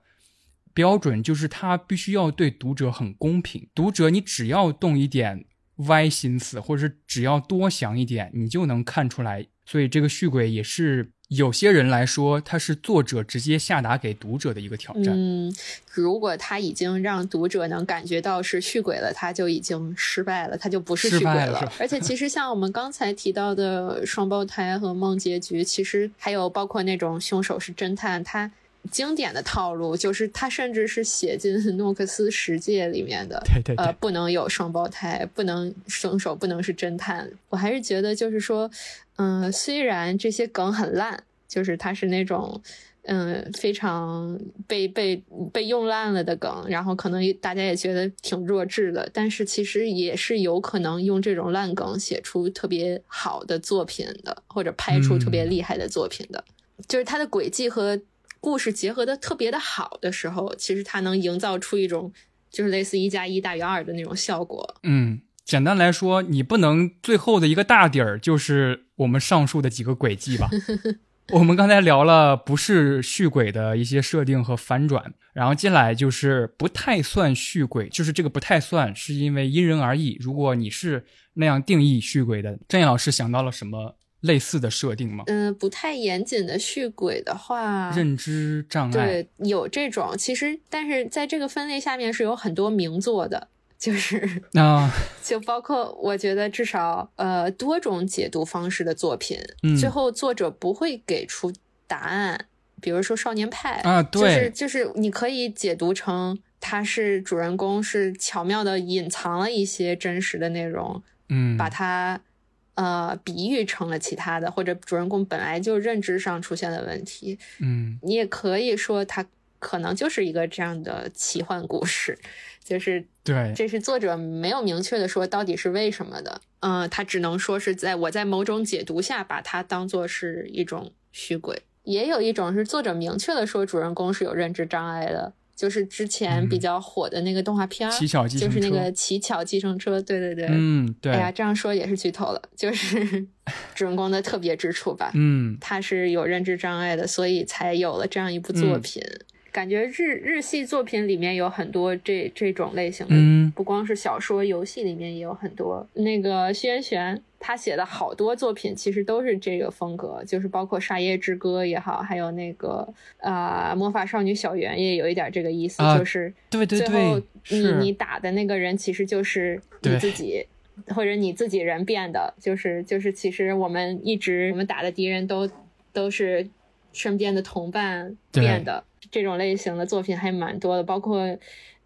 标准就是他必须要对读者很公平，读者你只要动一点。歪心思，或者是只要多想一点，你就能看出来。所以这个续鬼也是有些人来说，它是作者直接下达给读者的一个挑战。嗯，如果他已经让读者能感觉到是续鬼了，他就已经失败了，他就不是续轨了。而且其实像我们刚才提到的双胞胎和梦结局，其实还有包括那种凶手是侦探，他。经典的套路就是，他甚至是写进诺克斯十诫里面的，对对，呃，不能有双胞胎，不能凶手不能是侦探。我还是觉得，就是说，嗯，虽然这些梗很烂，就是它是那种，嗯，非常被被被用烂了的梗，然后可能大家也觉得挺弱智的，但是其实也是有可能用这种烂梗写出特别好的作品的，或者拍出特别厉害的作品的，就是它的轨迹和。故事结合的特别的好的时候，其实它能营造出一种就是类似一加一大于二的那种效果。嗯，简单来说，你不能最后的一个大底儿就是我们上述的几个轨迹吧？我们刚才聊了不是续轨的一些设定和反转，然后接下来就是不太算续轨，就是这个不太算是因为因人而异。如果你是那样定义续轨的，郑毅老师想到了什么类似的设定吗？嗯，不太严谨的续轨的话，认知障碍对有这种，其实但是在这个分类下面是有很多名作的。就是啊，就包括我觉得至少呃多种解读方式的作品，嗯最后作者不会给出答案。比如说《少年派》啊对就是就是你可以解读成他是主人公是巧妙的隐藏了一些真实的内容，嗯，把它呃比喻成了其他的，或者主人公本来就认知上出现了问题。嗯。你也可以说他可能就是一个这样的奇幻故事，就是对，这是作者没有明确的说到底是为什么的，嗯、他只能说是在我在某种解读下把它当做是一种虚鬼，也有一种是作者明确的说主人公是有认知障碍的，就是之前比较火的那个动画片儿，嗯奇巧计就是那个乞巧计程车，对对对，嗯对，哎呀，这样说也是剧透了，就是 主人公的特别之处吧，嗯。他是有认知障碍的，所以才有了这样一部作嗯。品。感觉日日系作品里面有很多这这种类型的，嗯。不光是小说，游戏里面也有很多。那个徐元玄他写的好多作品其实都是这个风格，就是包括《沙耶之歌》也好，还有那个呃《魔法少女小圆》也有一点这个意思，啊就是对对对最后，你你打的那个人其实就是你自己，或者你自己人变的，就是就是其实我们一直我们打的敌人都都是身边的同伴变的，这种类型的作品还蛮多的，包括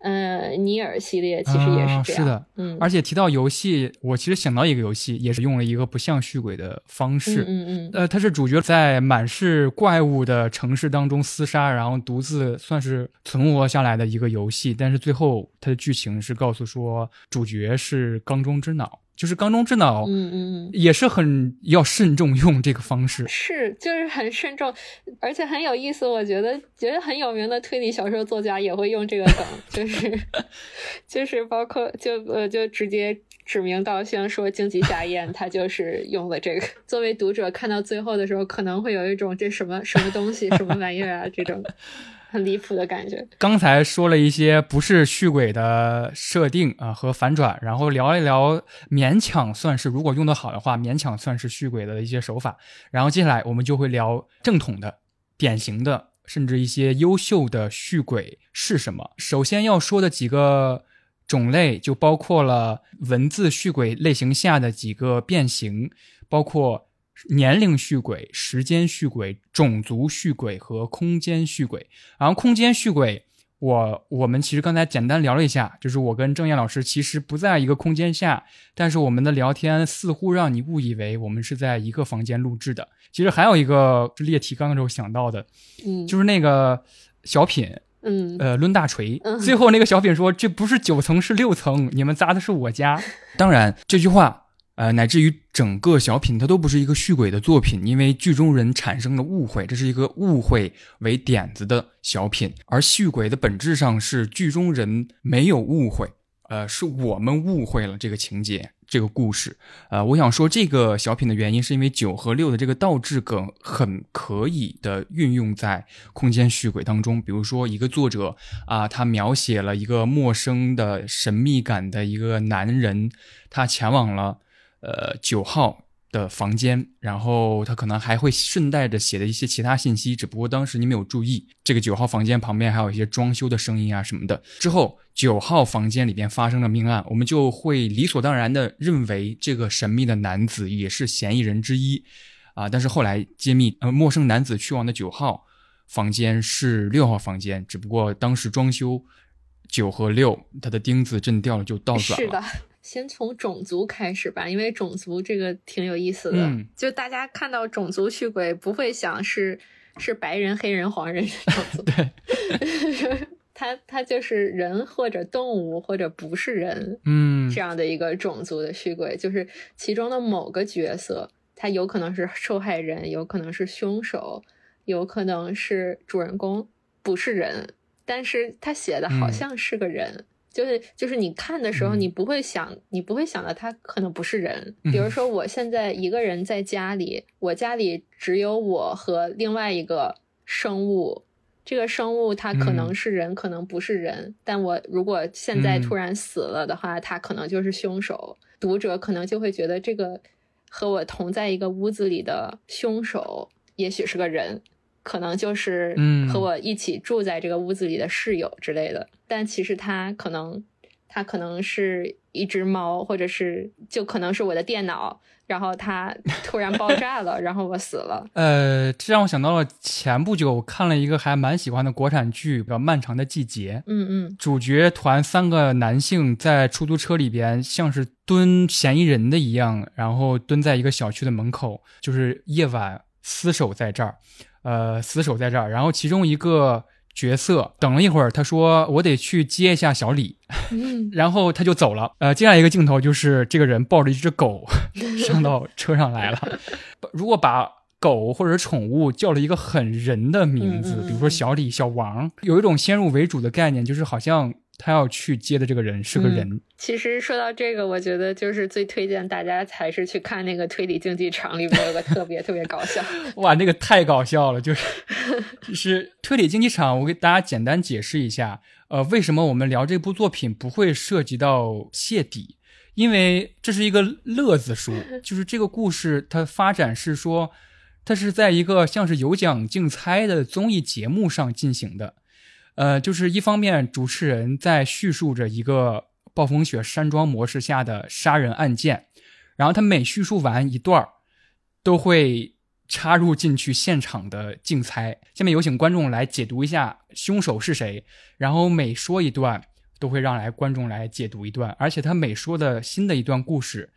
呃尼尔系列其实也是这样，是的嗯，而且提到游戏，我其实想到一个游戏，也是用了一个不像续轨的方式。嗯嗯嗯，呃，它是主角在满是怪物的城市当中厮杀，然后独自算是存活下来的一个游戏。但是最后它的剧情是告诉说，主角是缸中之脑，就是缸中之脑，嗯嗯嗯。也是很要慎重用这个方式。是，就是很慎重，而且很有意思。我觉得，觉得很有名的推理小说作家也会用这个梗，就是就是包括就呃就直接指名道姓说荆棘夏彦，他就是用了这个。作为读者看到最后的时候，可能会有一种这什么什么东西、什么玩意儿啊这种很离谱的感觉。刚才说了一些不是续轨的设定啊、和反转，然后聊一聊勉强算是，如果用得好的话，勉强算是续轨的一些手法。然后接下来我们就会聊正统的、典型的，甚至一些优秀的续轨是什么。首先要说的几个种类就包括了文字续轨类型下的几个变形，包括年龄续轨、时间续轨、种族续轨和空间续轨。然后空间续轨，我我们其实刚才简单聊了一下，就是我跟郑燕老师其实不在一个空间下，但是我们的聊天似乎让你误以为我们是在一个房间录制的。其实还有一个是列提纲的时候想到的，嗯，就是那个小品，嗯呃，抡大锤嗯，最后那个小品说这不是九层是六层，你们砸的是我家。当然这句话。呃，乃至于整个小品它都不是一个续轨的作品，因为剧中人产生了误会，这是一个误会为点子的小品。而续轨的本质上是剧中人没有误会，呃，是我们误会了这个情节、这个故事。呃，我想说这个小品的原因，是因为九和六的这个倒置梗很可以的运用在空间续轨当中。比如说，一个作者啊、他描写了一个陌生的神秘感的一个男人，他前往了。呃，九号的房间，然后他可能还会顺带着写的一些其他信息，只不过当时你没有注意。这个九号房间旁边还有一些装修的声音啊什么的。之后，九号房间里边发生了命案，我们就会理所当然的认为这个神秘的男子也是嫌疑人之一啊。但是后来揭秘，呃，陌生男子去往的九号房间是六号房间，只不过当时装修九和六，它的钉子震掉了就倒转了。先从种族开始吧，因为种族这个挺有意思的。嗯就大家看到种族驱鬼，不会想是是白人、黑人、黄人这种族。对，他他就是人或者动物或者不是人，嗯，这样的一个种族的续鬼，就是其中的某个角色，他有可能是受害人，有可能是凶手，有可能是主人公，不是人，但是他写的好嗯像是个人。就是就是你看的时候，嗯你不会想，你不会想到他可能不是人。比如说，我现在一个人在家里，我家里只有我和另外一个生物。这个生物它可能嗯是人，可能不是人。但我如果现在嗯突然死了的话，他可能就是凶手。读者可能就会觉得这个和我同在一个屋子里的凶手，也许是个人，可能就是嗯和我一起住在这个屋子里的室友之类的。但其实他可能，他可能是一只猫，或者是就可能是我的电脑，然后它突然爆炸了，然后我死了。呃，这让我想到了前不久我看了一个还蛮喜欢的国产剧，叫《漫长的季节》。嗯嗯主角团三个男性在出租车里边，像是蹲嫌疑人的一样，然后蹲在一个小区的门口，就是夜晚厮守在这儿，呃，死守在这儿。然后其中一个角色等了一会儿，他说：“我得去接一下小李。”嗯，然后他就走了。呃，接下来一个镜头就是这个人抱着一只狗 上到车上来了。如果把狗或者宠物叫了一个很人的名字，比如说小李、小王，有一种先入为主的概念，就是好像他要去接的这个人是个人。其实说到这个，我觉得就是最推荐大家还是去看那个推理竞技场，里边有个特别特别搞笑。哇，那个太搞笑了！就是就是 推理竞技场，我给大家简单解释一下，呃，为什么我们聊这部作品不会涉及到泄底？因为这是一个乐子书，就是这个故事它发展是说，它是在一个像是有奖竞猜的综艺节目上进行的，呃，就是一方面主持人在叙述着一个暴风雪山庄模式下的杀人案件，然后他每叙述完一段，都会插入进去现场的竞猜。下面有请观众来解读一下凶手是谁，然后每说一段都会让来观众来解读一段，而且他每说的新的一段故事，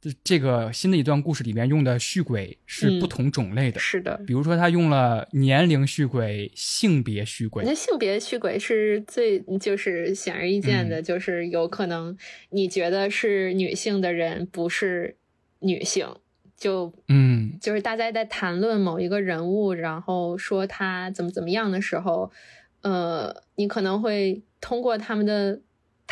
这这个新的一段故事里面用的续鬼是不同种类的。是的，比如说，他用了年龄续鬼、性别续鬼那，性别续鬼是最就是显而易见的，就是有可能你觉得是女性的人不是女性，就嗯就是大家在谈论某一个人物，然后说他怎么怎么样的时候，呃，你可能会通过他们的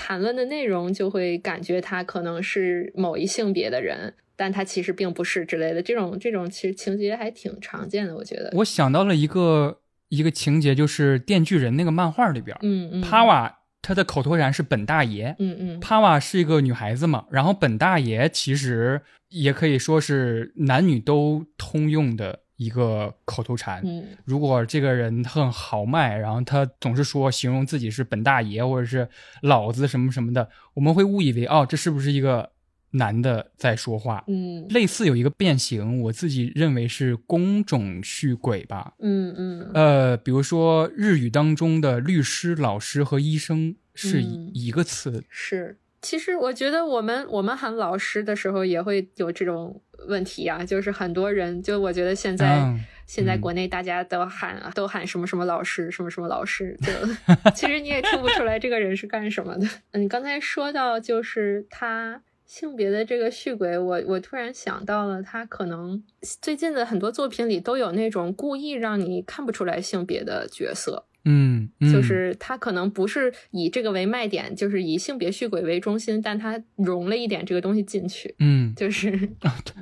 谈论的内容，就会感觉他可能是某一性别的人，但他其实并不是之类的。这种这种其实情节还挺常见的，我觉得。我想到了一个一个情节，就是《电锯人》那个漫画里边，嗯嗯，帕瓦他的口头禅是本大爷，嗯嗯帕瓦是一个女孩子嘛，然后本大爷其实也可以说是男女都通用的一个口头禅。嗯如果这个人很豪迈，然后他总是说形容自己是本大爷或者是老子什么什么的，我们会误以为哦，这是不是一个男的在说话？嗯类似有一个变形，我自己认为是工种续轨吧。嗯嗯呃，比如说日语当中的律师、老师和医生是一个词。是。其实我觉得我们我们喊老师的时候也会有这种问题啊，就是很多人就我觉得现在、现在国内大家都喊、都喊什么什么老师什么什么老师，就 其实你也听不出来这个人是干什么的。嗯，你刚才说到就是他性别的这个续轨，我我突然想到了，他可能最近的很多作品里都有那种故意让你看不出来性别的角色。嗯，嗯。就是他可能不是以这个为卖点，就是以性别续轨为中心，但他融了一点这个东西进去，嗯。就是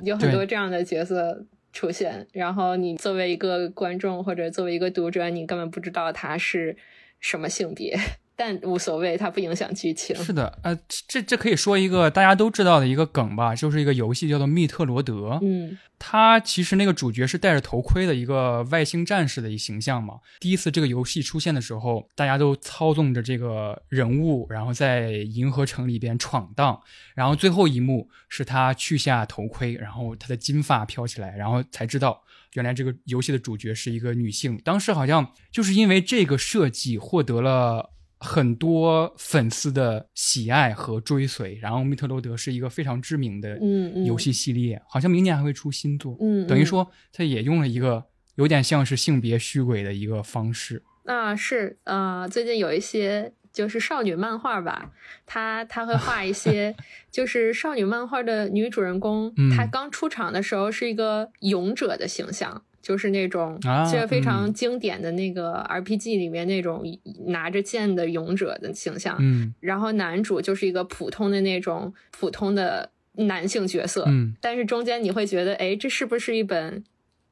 有很多这样的角色出现，然后你作为一个观众或者作为一个读者，你根本不知道他是什么性别，但无所谓，它不影响剧情。是的，呃，这这可以说一个大家都知道的一个梗吧，就是一个游戏叫做《密特罗德》。嗯它其实那个主角是戴着头盔的一个外星战士的一形象嘛。第一次这个游戏出现的时候，大家都操纵着这个人物，然后在银河城里边闯荡。然后最后一幕是他去下头盔，然后他的金发飘起来，然后才知道原来这个游戏的主角是一个女性。当时好像就是因为这个设计获得了。很多粉丝的喜爱和追随，然后密特罗德是一个非常知名的嗯嗯游戏系列，好像明年还会出新作。嗯，嗯等于说他也用了一个有点像是性别虚伪的一个方式。那是呃，最近有一些就是少女漫画吧，她她会画一些 就是少女漫画的女主人公，嗯她刚出场的时候是一个勇者的形象，就是那种啊这非常嗯经典的那个 RPG 里面那种拿着剑的勇者的形象。嗯然后男主就是一个普通的那种普通的男性角色，嗯但是中间你会觉得，哎，这是不是一本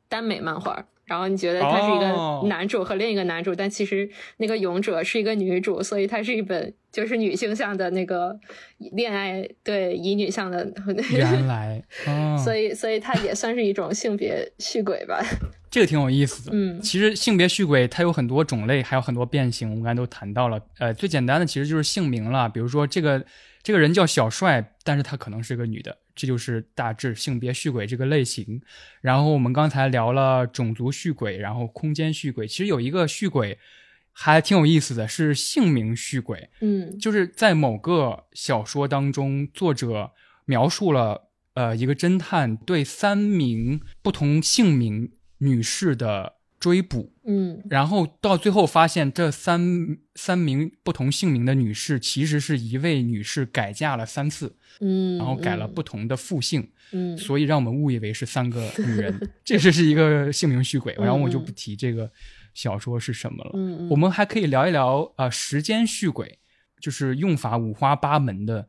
耽美漫画？然后你觉得他是一哦个男主和另一个男主，但其实那个勇者是一个女主，所以它是一本就是女性向的那个恋爱，对乙女向的，原来，哦、所以所以它也算是一种性别续轨吧。这个挺有意思的。嗯其实性别续轨它有很多种类，还有很多变形，我们刚才都谈到了。呃，最简单的其实就是姓名了，比如说这个这个人叫小帅，但是他可能是个女的，这就是大致性别续轨这个类型。然后我们刚才聊了种族续轨，然后空间续轨，其实有一个续轨还挺有意思的，是姓名续轨。嗯就是在某个小说当中，作者描述了呃一个侦探对三名不同姓名女士的追捕，嗯。然后到最后发现这三三名不同姓名的女士其实是一位女士改嫁了三次，嗯，然后改了不同的复姓，嗯，所以让我们误以为是三个女人，这就是一个姓名续轨。嗯然后我就不提这个小说是什么了。嗯嗯。我们还可以聊一聊呃时间续轨，就是用法五花八门的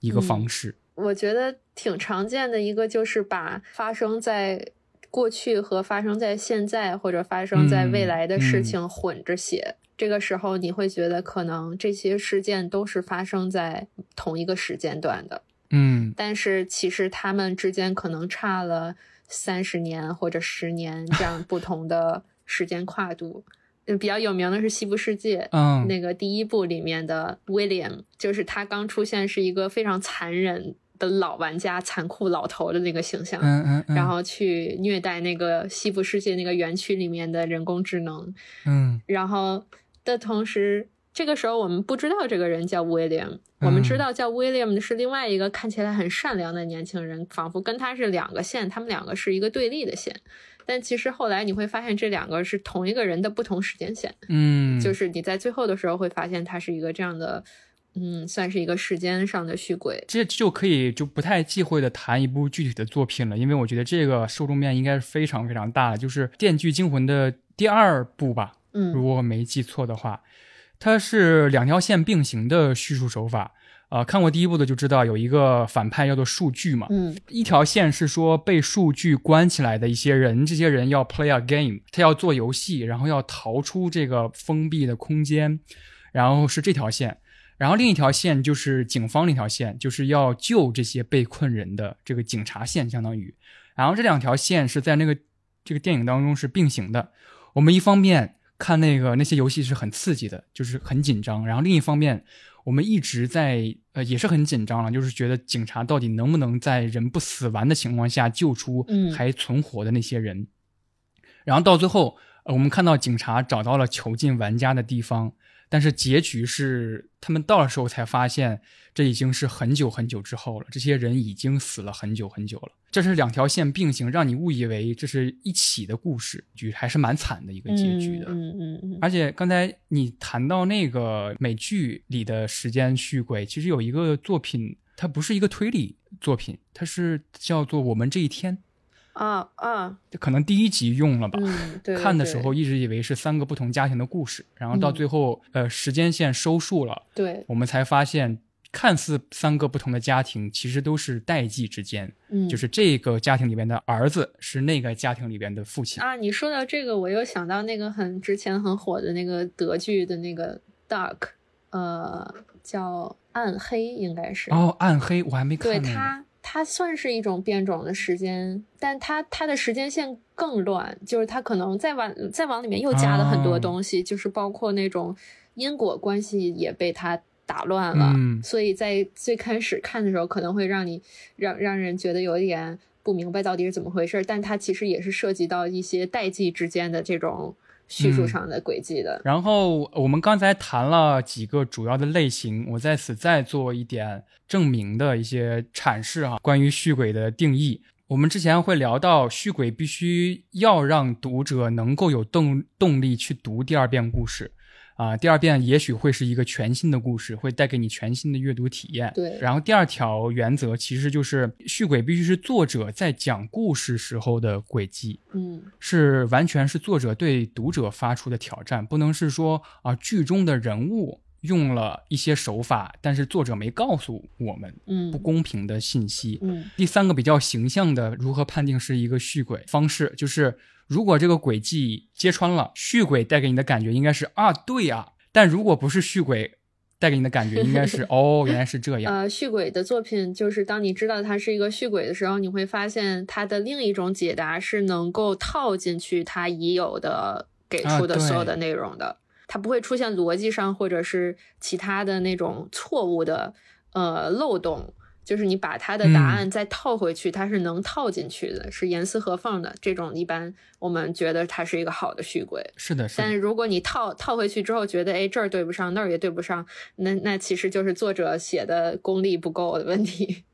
一个方式。我觉得挺常见的一个就是把发生在过去和发生在现在或者发生在未来的事情混着写。这个时候你会觉得可能这些事件都是发生在同一个时间段的，嗯但是其实他们之间可能差了三十年或者十年这样不同的时间跨度。嗯，比较有名的是《西部世界》，嗯那个第一部里面的 William，就是他刚出现是一个非常残忍的老玩家、残酷老头的那个形象，嗯嗯嗯，然后去虐待那个西部世界那个园区里面的人工智能，嗯然后的同时，这个时候我们不知道这个人叫 William，我们知道叫 William 的是另外一个看起来很善良的年轻人，仿佛跟他是两个线，他们两个是一个对立的线。但其实后来你会发现，这两个是同一个人的不同时间线。嗯，就是你在最后的时候会发现，他是一个这样的，嗯，算是一个时间上的续轨。这就可以就不太忌讳的谈一部具体的作品了，因为我觉得这个受众面应该是非常非常大的，就是《电锯惊魂》的第二部吧，嗯如嗯果我没记错的话，它是两条线并行的叙述手法。呃，看过第一部的就知道有一个反派叫做数据嘛，嗯一条线是说被数据关起来的一些人，这些人要 play a game，他要做游戏，然后要逃出这个封闭的空间，然后是这条线。然后另一条线就是警方那条线，就是要救这些被困人的这个警察线，相当于。然后这两条线是在那个这个电影当中是并行的。我们一方面看那个那些游戏是很刺激的，就是很紧张，然后另一方面我们一直在呃也是很紧张了，就是觉得警察到底能不能在人不死完的情况下救出嗯还存活的那些人。然后到最后，呃，我们看到警察找到了囚禁玩家的地方，但是结局是他们到的时候才发现，这已经是很久很久之后了，这些人已经死了很久很久了。这是两条线并行，让你误以为这是一起的故事，局还是蛮惨的一个结局的。嗯嗯嗯而且刚才你谈到那个美剧里的时间续轨，其实有一个作品，它不是一个推理作品，它是叫做《我们这一天》，啊啊可能第一集用了吧。嗯，对，看的时候一直以为是三个不同家庭的故事，然后到嗯最后，呃，时间线收束了，对，我们才发现，看似三个不同的家庭，其实都是代际之间，嗯，就是这个家庭里边的儿子是那个家庭里边的父亲。啊，你说到这个，我又想到那个很之前很火的那个德剧的那个 Dark，呃，叫暗黑，应该是。哦，暗黑我还没看对呢。它，算是一种变种的时间，但它它的时间线更乱，就是它可能再往再往里面又加了很多哦。东西，就是包括那种因果关系也被它打乱了，嗯。所以在最开始看的时候，可能会让你让让人觉得有一点不明白到底是怎么回事，但它其实也是涉及到一些代际之间的这种叙述嗯上的轨迹的。然后我们刚才谈了几个主要的类型，我在此再做一点证明的一些阐释哈，关于续轨的定义。我们之前会聊到续轨必须要让读者能够有动动力去读第二遍故事，啊、第二遍也许会是一个全新的故事，会带给你全新的阅读体验。对然后第二条原则其实就是续轨必须是作者在讲故事时候的轨迹，嗯是完全是作者对读者发出的挑战，不能是说啊、剧中的人物用了一些手法，但是作者没告诉我们嗯不公平的信息。嗯第三个比较形象的如何判定是一个续轨方式，就是如果这个轨迹揭穿了，续轨带给你的感觉应该是啊对呀、但如果不是续轨带给你的感觉应该是 哦原来是这样。呃，续轨的作品就是当你知道它是一个续轨的时候，你会发现它的另一种解答是能够套进去它已有的给啊出的所有的内容的，它不会出现逻辑上或者是其他的那种错误的呃漏洞。就是你把它的答嗯案再套回去，它是能套进去的，是严丝合缝的。这种一般我们觉得它是一个好的续轨。是的，是的但是。如果你套套回去之后，觉得哎这儿对不上，那儿也对不上，那那其实就是作者写的功力不够的问题。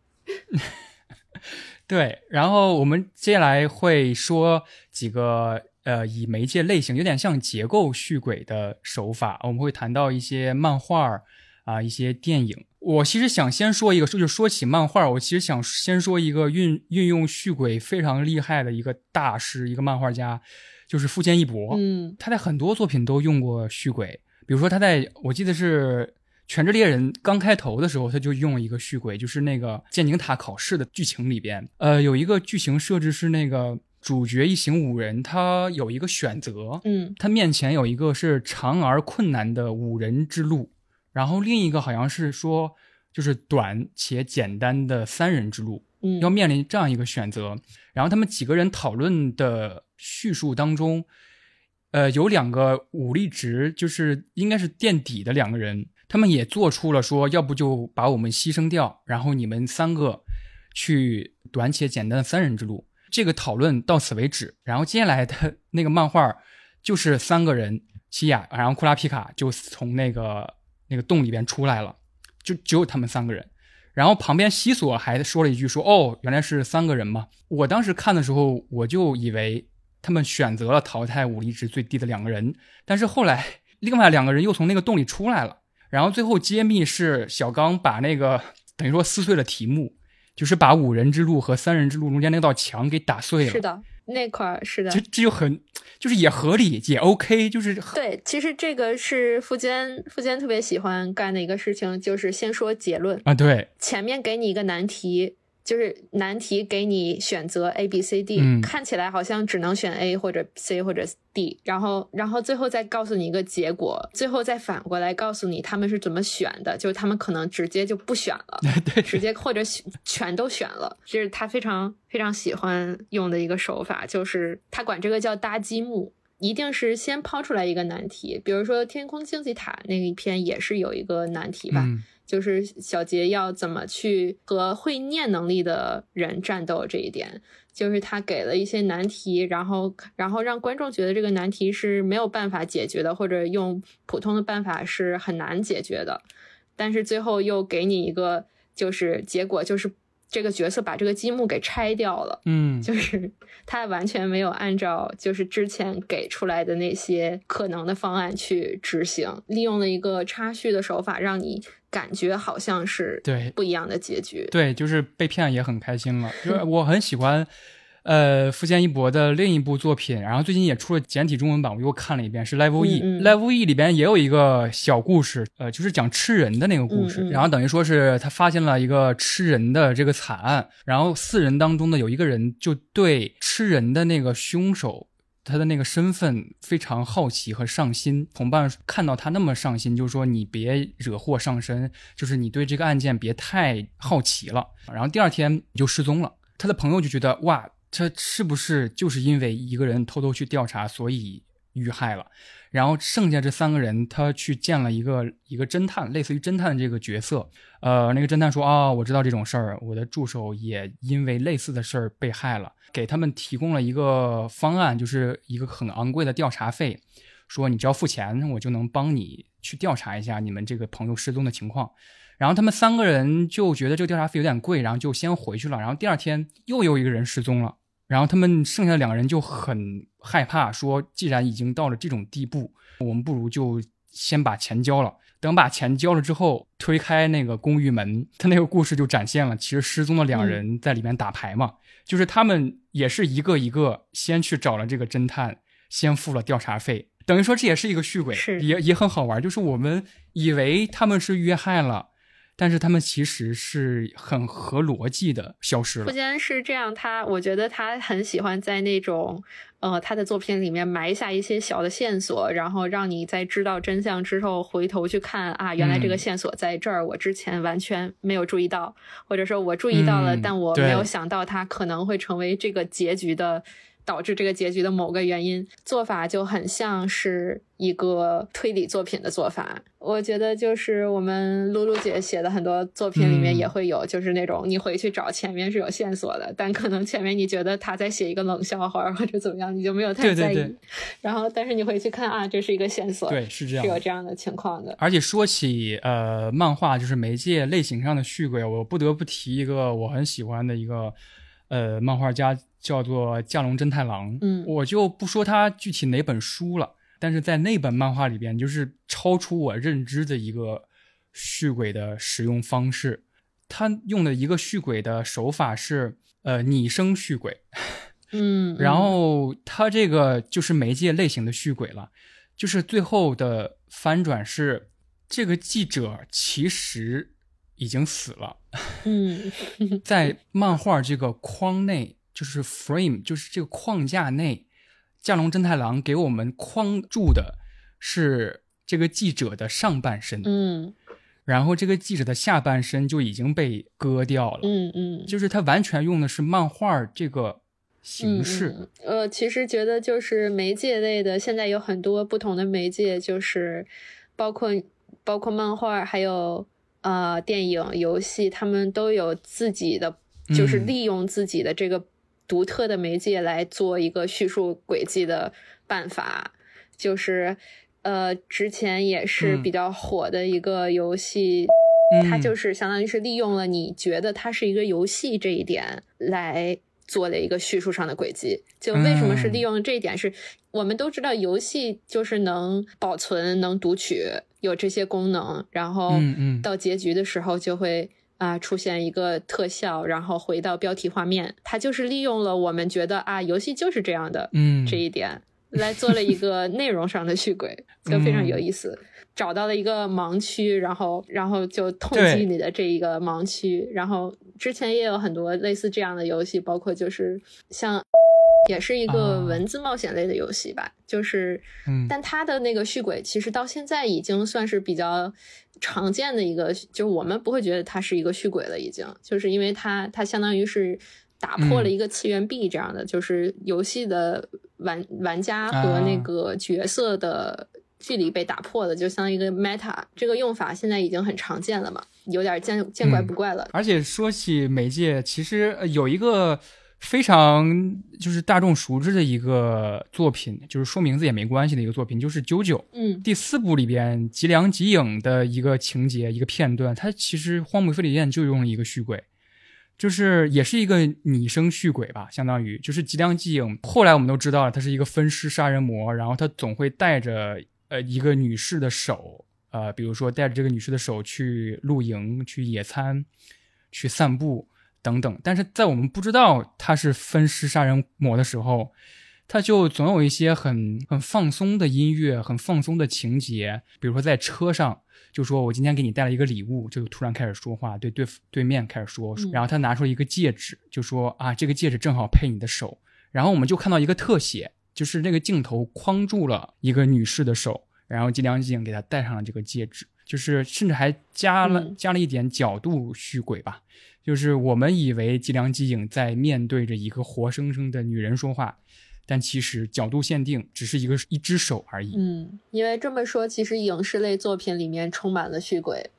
对，然后我们接下来会说几个呃，以媒介类型有点像结构续轨的手法，我们会谈到一些漫画儿啊、一些电影。我其实想先说一个，就说起漫画儿，我其实想先说一个运运用续轨非常厉害的一个大师，一个漫画家，就是富坚义博。嗯他在很多作品都用过续轨，比如说他在我记得是《全职猎人》刚开头的时候，他就用了一个续轨，就是那个剑井塔考试的剧情里边，呃，有一个剧情设置是那个主角一行五人，他有一个选择，嗯他面前有一个是长而困难的五人之路，然后另一个好像是说就是短且简单的三人之路。嗯，要面临这样一个选择。然后他们几个人讨论的叙述当中，呃，有两个武力值就是应该是垫底的两个人，他们也做出了说，要不就把我们牺牲掉，然后你们三个去短且简单的三人之路。这个讨论到此为止。然后接下来的 那个漫画就是三个人，西雅，然后库拉皮卡就从那个那个洞里边出来了，就只有他们三个人。然后旁边西索还说了一句说：“哦，原来是三个人嘛。”我当时看的时候，我就以为他们选择了淘汰武力值最低的两个人，但是后来另外两个人又从那个洞里出来了，然后最后揭秘是小刚把那个 等于说撕碎了题目，就是把五人之路和三人之路中间那道墙给打碎了。是，的，那块儿是的这。这就很就是也合理也 OK，就是对，其实这个是富坚富坚特别喜欢干的一个事情，就是先说结论，啊对，前面给你一个难题，就是难题给你选择 A、B、C、D，、嗯。看起来好像只能选 A 或者 C 或者 D，然后然后最后再告诉你一个结果，最后再反过来告诉你他们是怎么选的，就是他们可能直接就不选了，对直接或者选全都选了，这是他非常非常喜欢用的一个手法，就是他管这个叫搭积木。一定是先抛出来一个难题，比如说《天空竞技塔》那一篇也是有一个难题吧，嗯就是小杰要怎么去和会念能力的人战斗这一点，就是他给了一些难题，然后然后让观众觉得这个难题是没有办法解决的，或者用普通的办法是很难解决的，但是最后又给你一个就是结果，就是这个角色把这个积木给拆掉了。嗯。就是他完全没有按照就是之前给出来的那些可能的方案去执行，利用了一个插叙的手法，让你感觉好像是对不一样的结局。对，就是被骗也很开心了。就是我很喜欢，呃，富坚义博的另一部作品，然后最近也出了简体中文版，我又看了一遍，是 Level E。嗯嗯 Level E 里边也有一个小故事，呃，就是讲吃人的那个故事。然后等于说是他发现了一个吃人的这个惨案，然后四人当中的有一个人就对吃人的那个凶手。他的那个身份非常好奇和上心，同伴看到他那么上心，就说你别惹祸上身，就是你对这个案件别太好奇了。然后第二天就失踪了，他的朋友就觉得哇，他是不是就是因为一个人偷偷去调查，所以遇害了？然后剩下这三个人，他去见了一个一个侦探，类似于侦探这个角色。呃，那个侦探说啊、我知道这种事儿，我的助手也因为类似的事儿被害了，给他们提供了一个方案，就是一个很昂贵的调查费，说你只要付钱，我就能帮你去调查一下你们这个朋友失踪的情况。然后他们三个人就觉得这个调查费有点贵，然后就先回去了。然后第二天又有一个人失踪了，然后他们剩下的两个人就很害怕，说既然已经到了这种地步，我们不如就先把钱交了。等把钱交了之后，推开那个公寓门，他那个故事就展现了，其实失踪的两人在里面打牌嘛，就是他们也是一个一个先去找了这个侦探，先付了调查费，等于说这也是一个续轨，也也很好玩。就是我们以为他们是遇害了。但是他们其实是很合逻辑的消失了。不间是这样，他我觉得他很喜欢在那种呃他的作品里面埋下一些小的线索，然后让你在知道真相之后回头去看啊，原来这个线索在这儿，我之前完全没有注意到，或者说我注意到了，但我没有想到它可能会成为这个结局的。导致这个结局的某个原因，做法就很像是一个推理作品的做法。我觉得就是我们露露姐写的很多作品里面也会有，就是那种你回去找前面是有线索的，但可能前面你觉得他在写一个冷笑话或者怎么样，你就没有太在意。然后，但是你回去看啊，这是一个线索，对，是这样，是有这样的情况的。而且说起呃漫画，就是媒介类型上的续轨，我不得不提一个我很喜欢的一个呃漫画家。叫做架龙真太郎，嗯，我就不说他具体哪本书了，但是在那本漫画里边，就是超出我认知的一个续鬼的使用方式。他用的一个续鬼的手法是，呃，拟声续鬼，嗯，然后他这个就是媒介类型的续鬼了，就是最后的翻转是，这个记者其实已经死了，嗯，在漫画这个框内。就是 frame，就是这个框架内，降龙真太郎给我们框住的是这个记者的上半身，嗯，然后这个记者的下半身就已经被割掉了，嗯嗯，就是他完全用的是漫画这个形式。呃，其实觉得就是媒介类的，现在有很多不同的媒介，就是包括包括漫画，还有呃电影、游戏，他们都有自己的，就是利用自己的这个。独特的媒介来做一个叙述轨迹的办法，就是呃，之前也是比较火的一个游戏，它就是相当于是利用了你觉得它是一个游戏这一点来做了一个叙述上的轨迹。就为什么是利用这一点？是我们都知道游戏就是能保存、能读取，有这些功能，然后到结局的时候就会。啊，出现一个特效，然后回到标题画面，它就是利用了我们觉得啊，游戏就是这样的，嗯，这一点来做了一个内容上的续轨，就非常有意思。找到了一个盲区，然后，然后就痛击你的这一个盲区。然后之前也有很多类似这样的游戏，包括就是像。也是一个文字冒险类的游戏吧，就是，但它的那个续轨其实到现在已经算是比较常见的一个，就是我们不会觉得它是一个续轨了，已经，就是因为它它相当于是打破了一个次元壁这样的，就是游戏的玩玩家和那个角色的距离被打破了，就相当于一个 meta 这个用法现在已经很常见了嘛，有点见见怪不怪了。而且说起媒介，其实有一个。非常就是大众熟知的一个作品，就是说名字也没关系的一个作品，就是《九九》。嗯，第四部里边吉良吉影的一个情节、一个片段，它其实荒木飞吕彦就用了一个续鬼，就是也是一个拟声续鬼吧，相当于就是吉良吉影。后来我们都知道了，他是一个分尸杀人魔，然后他总会带着呃一个女士的手，呃，比如说带着这个女士的手去露营、去野餐、去散步。等等，但是在我们不知道他是分尸杀人魔的时候，他就总有一些很很放松的音乐，很放松的情节。比如说在车上，就说我今天给你带了一个礼物，就突然开始说话，对对对面开始说，然后他拿出一个戒指，就说啊，这个戒指正好配你的手。然后我们就看到一个特写，就是那个镜头框住了一个女士的手，然后吉良吉影给他戴上了这个戒指，就是甚至还加了加了一点角度虚轨吧。就是我们以为吉良吉影在面对着一个活生生的女人说话，但其实角度限定只是一个一只手而已。嗯，因为这么说，其实影视类作品里面充满了虚鬼，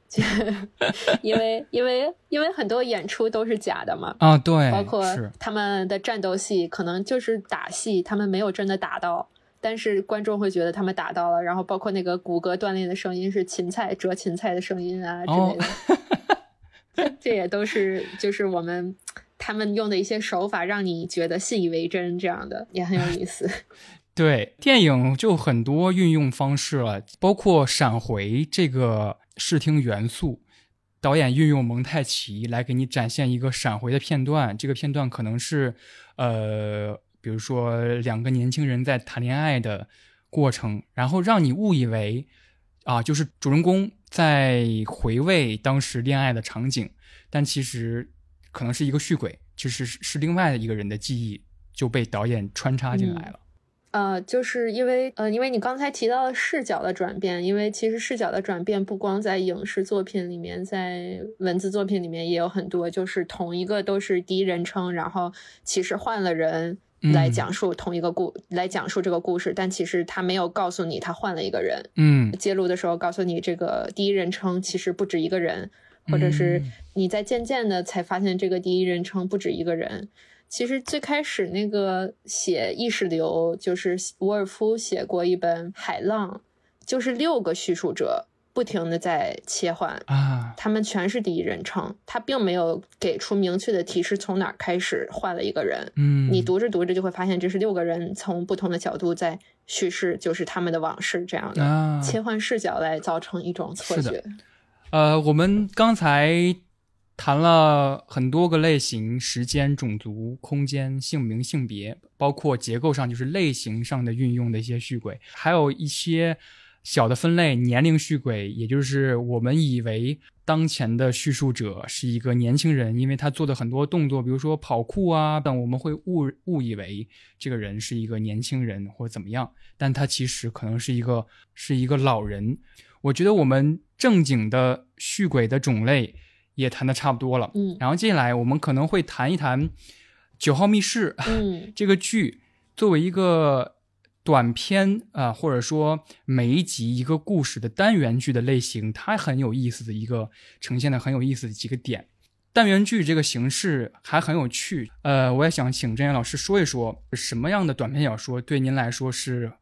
因为因为因为很多演出都是假的嘛。啊，对，包括他们的战斗戏可能就是打戏，他们没有真的打到，但是观众会觉得他们打到了。然后包括那个骨骼断裂的声音是芹菜折芹菜的声音啊之类的。这也都是就是我们他们用的一些手法，让你觉得信以为真，这样的也很有意思。对，电影就很多运用方式了，包括闪回这个视听元素。导演运用蒙太奇来给你展现一个闪回的片段，这个片段可能是，呃，比如说两个年轻人在谈恋爱的过程，然后让你误以为，啊，就是主人公在回味当时恋爱的场景，但其实可能是一个续轨，就是是另外的一个人的记忆就被导演穿插进来了。呃，就是因为呃，因为你刚才提到了视角的转变，因为其实视角的转变不光在影视作品里面，在文字作品里面也有很多，就是同一个都是第一人称，然后其实换了人来讲述同一个故，来讲述这个故事，但其实他没有告诉你他换了一个人，嗯，揭露的时候告诉你这个第一人称其实不止一个人，或者是你在渐渐的才发现这个第一人称不止一个人。其实最开始那个写意识流，就是沃尔夫写过一本《海浪》，就是六个叙述者不停的在切换啊，他们全是第一人称，他并没有给出明确的提示从哪儿开始换了一个人。嗯，你读着读着就会发现这是六个人从不同的角度在叙事，就是他们的往事这样的切换视角来造成一种错觉。呃，我们刚才。谈了很多个类型：时间、种族、空间、姓名、性别，包括结构上就是类型上的运用的一些序轨，还有一些小的分类，年龄序轨，也就是我们以为当前的叙述者是一个年轻人，因为他做的很多动作，比如说跑酷啊等，我们会误误以为这个人是一个年轻人或怎么样，但他其实可能是一个是一个老人。我觉得我们正经的序轨的种类。也谈的差不多了，嗯，然后接下来我们可能会谈一谈《九号密室》嗯，这个剧作为一个短篇啊，或者说每一集一个故事的单元剧的类型，它很有意思的一个呈现的很有意思的几个点。单元剧这个形式还很有趣，呃，我也想请郑岩老师说一说什么样的短篇小说对您来说是。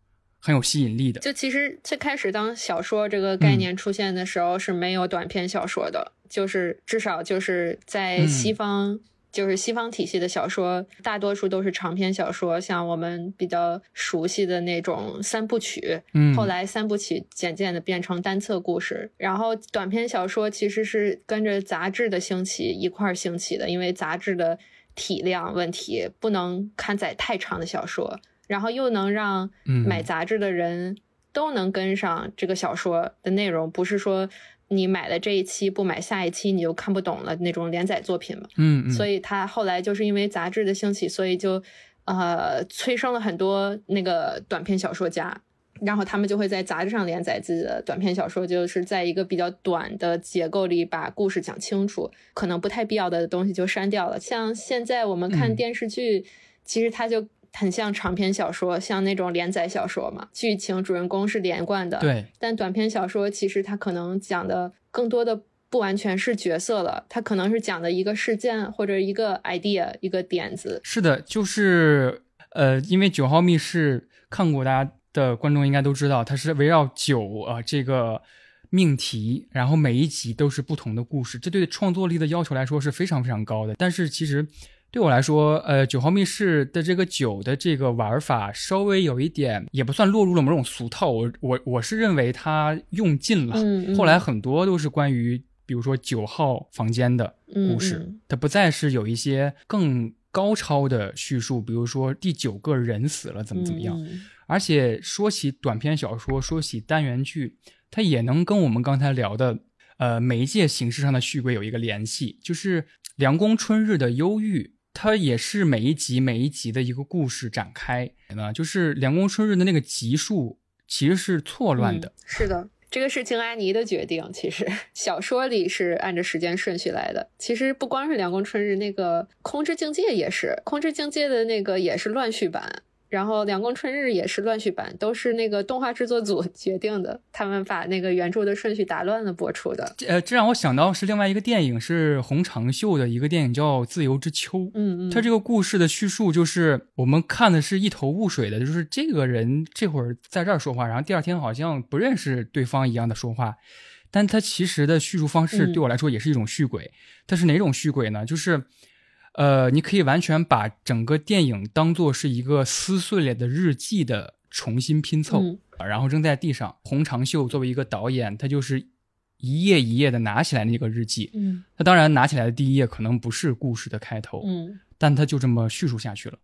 很有吸引力的。就其实最开始当小说这个概念出现的时候是没有短篇小说的，就是至少就是在西方，就是西方体系的小说，大多数都是长篇小说，像我们比较熟悉的那种三部曲。嗯，后来三部曲渐渐的变成单册故事，然后短篇小说其实是跟着杂志的兴起一块儿兴起的，因为杂志的体量问题不能刊载太长的小说。然后又能让买杂志的人都能跟上这个小说的内容，不是说你买了这一期不买下一期你就看不懂了那种连载作品嘛。嗯嗯。所以他后来就是因为杂志的兴起，所以就呃催生了很多那个短篇小说家，然后他们就会在杂志上连载自己的短篇小说，就是在一个比较短的结构里把故事讲清楚，可能不太必要的东西就删掉了。像现在我们看电视剧，其实它就。很像长篇小说，像那种连载小说嘛，剧情主人公是连贯的。对。但短篇小说其实它可能讲的更多的不完全是角色了，它可能是讲的一个事件或者一个 idea 一个点子。是的，就是呃，因为九号密室看过大家的观众应该都知道，它是围绕九啊这个命题，然后每一集都是不同的故事，这对创作力的要求来说是非常非常高的。但是其实。对我来说，呃，九号密室的这个九的这个玩法稍微有一点，也不算落入了某种俗套。我我我是认为它用尽了。嗯。后来很多都是关于，比如说九号房间的故事，它不再是有一些更高超的叙述，比如说第九个人死了怎么怎么样。而且说起短篇小说，说起单元剧，它也能跟我们刚才聊的，呃，媒介形式上的序轨有一个联系，就是凉宫春日的忧郁。它也是每一集每一集的一个故事展开呢，就是凉宫春日的那个集数其实是错乱的。是的，这个是金阿尼的决定。其实 小说里是按着时间顺序来的。其实不光是凉宫春日，那个空之境界也是空之境界的那个也是乱序版。然后《凉宫春日》也是乱序版，都是那个动画制作组 决定的，他们把那个原著的顺序打乱了播出的。呃，这让我想到是另外一个电影，是洪长秀的一个电影叫《自由之秋》。嗯嗯，他这个故事的叙述就是我们看的是一头雾水的，就是这个人这会儿在这儿说话，然后第二天好像不认识对方一样的说话，但他其实的叙述方式对我来说也是一种续轨。它是哪种续轨呢？就是。呃，你可以完全把整个电影当做是一个撕碎了的日记的重新拼凑，嗯然后扔在地上。洪长秀作为一个导演，他就是一页一页的拿起来那个日记，嗯他当然拿起来的第一页可能不是故事的开头，嗯但他就这么叙述下去了。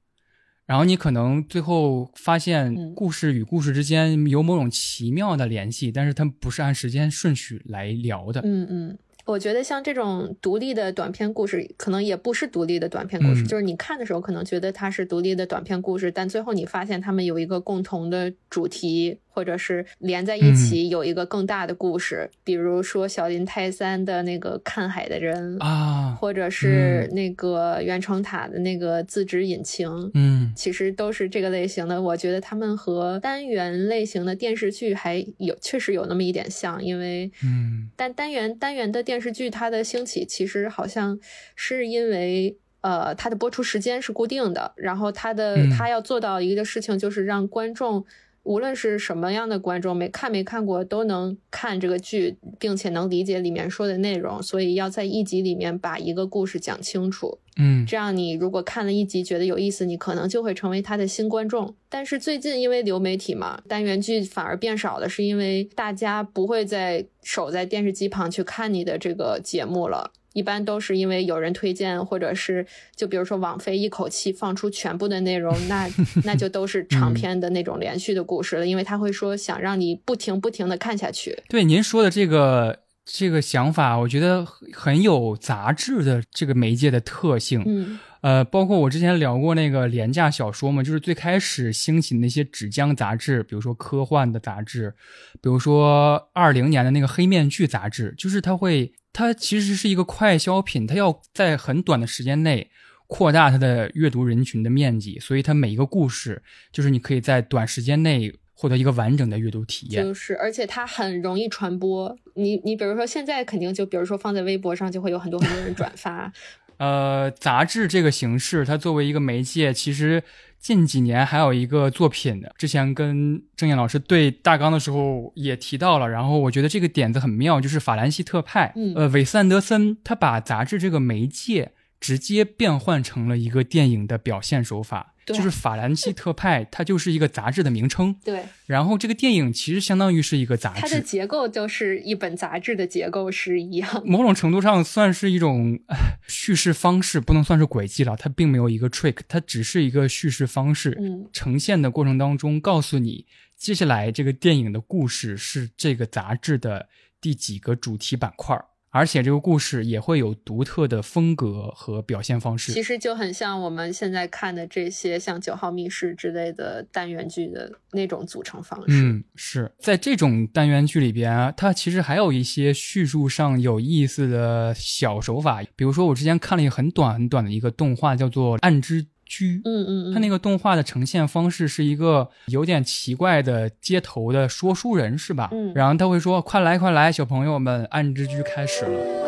然后你可能最后发现嗯故事与故事之间有某种奇妙的联系，但是它不是按时间顺序来聊的。嗯嗯。我觉得像这种独立的短篇故事，可能也不是独立的短篇故事，嗯。就是你看的时候可能觉得它是独立的短篇故事，但最后你发现他们有一个共同的主题，或者是连在一起有一个更大的故事。比如说小林泰三的那个看海的人啊或者是那个袁成塔的那个自制引擎，嗯其实都是这个类型的。我觉得他们和单元类型的电视剧还有确实有那么一点像，因为嗯但单元单元的电视剧它的兴起，其实好像是因为。呃，它的播出时间是固定的，然后它的嗯它要做到一个事情，就是让观众，无论是什么样的观众，没看没看过都能看这个剧，并且能理解里面说的内容，所以要在一集里面把一个故事讲清楚。嗯这样你如果看了一集觉得有意思，你可能就会成为他的新观众。但是最近因为流媒体嘛，单元剧反而变少了，是因为大家不会再守在电视机旁去看你的这个节目了。一般都是因为有人推荐，或者是就比如说网飞一口气放出全部的内容，那 那就都是长篇的那种连续的故事了，因为他会说想让你不停不停的看下去。对您说的这个这个想法，我觉得很有杂志的这个媒介的特性。嗯呃，包括我之前聊过那个廉价小说嘛，就是最开始兴起那些纸浆杂志，比如说科幻的杂志，比如说二零年的那个黑面具杂志，就是它会，它其实是一个快消品，它要在很短的时间内扩大它的阅读人群的面积，所以它每一个故事，就是你可以在短时间内获得一个完整的阅读体验。就是，而且它很容易传播。你你比如说，现在肯定就比如说放在微博上，就会有很多很多人转发。呃，杂志这个形式，它作为一个媒介，其实近几年还有一个作品，之前跟郑燕老师对大纲的时候也提到了，然后我觉得这个点子很妙，就是法兰西特派，嗯呃，韦斯安德森他把杂志这个媒介直接变换成了一个电影的表现手法，就是法兰西特派，它就是一个杂志的名称，对，然后这个电影其实相当于是一个杂志它的。结构就是一本杂志的结构是一样。某种程度上算是一种呃叙事方式，不能算是轨迹了。它并没有一个 trick，它只是一个叙事方式。嗯呈现的过程当中，告诉你接下来这个电影的故事是这个杂志的第几个主题板块儿，而且这个故事也会有独特的风格和表现方式。其实就很像我们现在看的这些像《九号密室》之类的单元剧的那种组成方式。嗯，是在这种单元剧里边啊，它其实还有一些叙述上有意思的小手法，比如说我之前看了一个很短很短的一个动画，叫做《暗之居》。嗯嗯嗯，它那个动画的呈现方式是一个有点奇怪的街头的说书人，是吧？嗯然后他会说：“快来，快来，小朋友们，暗之居开始了。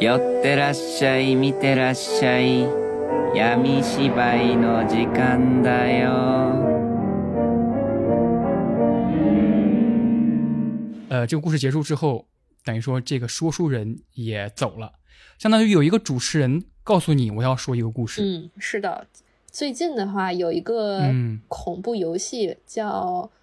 寄ってらっしゃい見てらっしゃい闇芝居の時間だよ”呃，这个故事结束之后，等于说这个说书人也走了， 相当于有一个主持人告诉你我要说一个故事。嗯，是的。最近的话，有一个嗯恐怖游戏叫《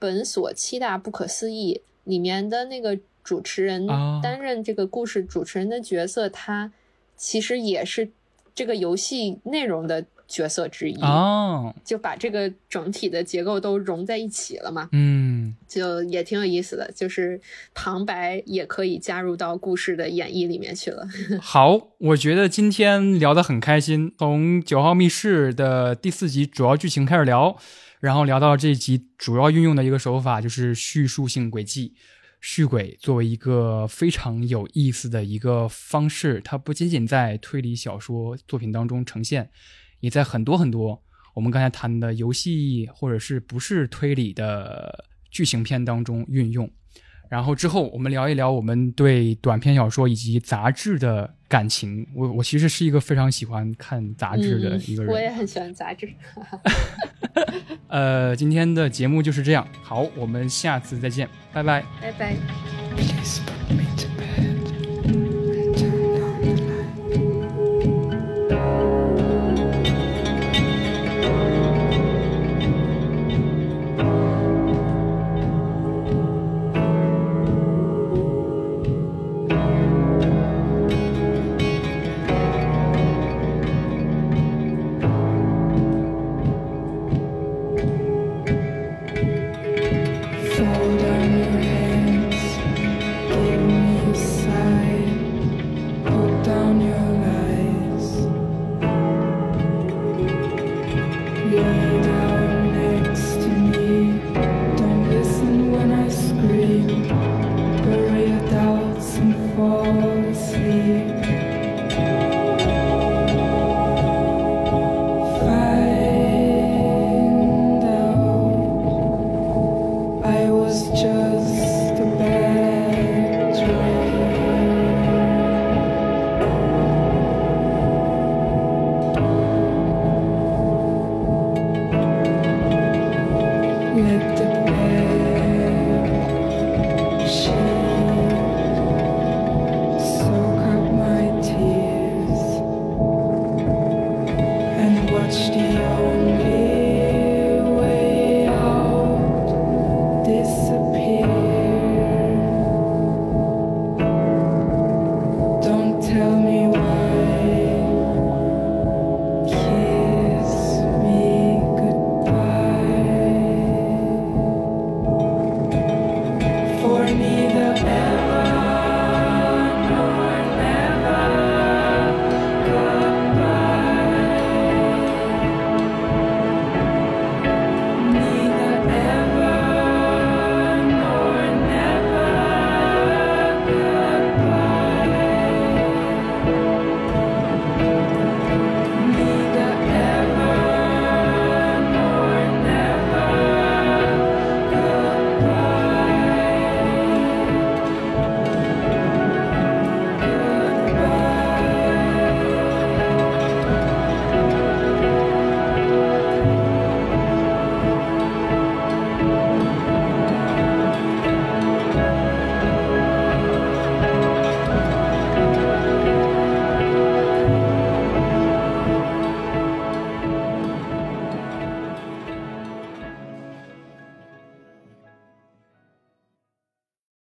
本所七大不可思议》，里面的那个主持人啊担任这个故事主持人的角色，他其实也是这个游戏内容的角色之一，哦，就把这个整体的结构都融在一起了嘛，嗯，就也挺有意思的。就是旁白也可以加入到故事的演绎里面去了。好，我觉得今天聊得很开心，从《九号密室》的第四集主要剧情开始聊，然后聊到这一集主要运用的一个手法就是叙述性轨迹。续轨作为一个非常有意思的一个方式，它不仅仅在推理小说作品当中呈现，也在很多很多我们刚才谈的游戏或者是不是推理的剧情片当中运用。然后之后我们聊一聊我们对短篇小说以及杂志的感情。我我其实是一个非常喜欢看杂志的一个人。嗯我也很喜欢杂志。呃，今天的节目就是这样。好，我们下次再见，拜拜。拜拜。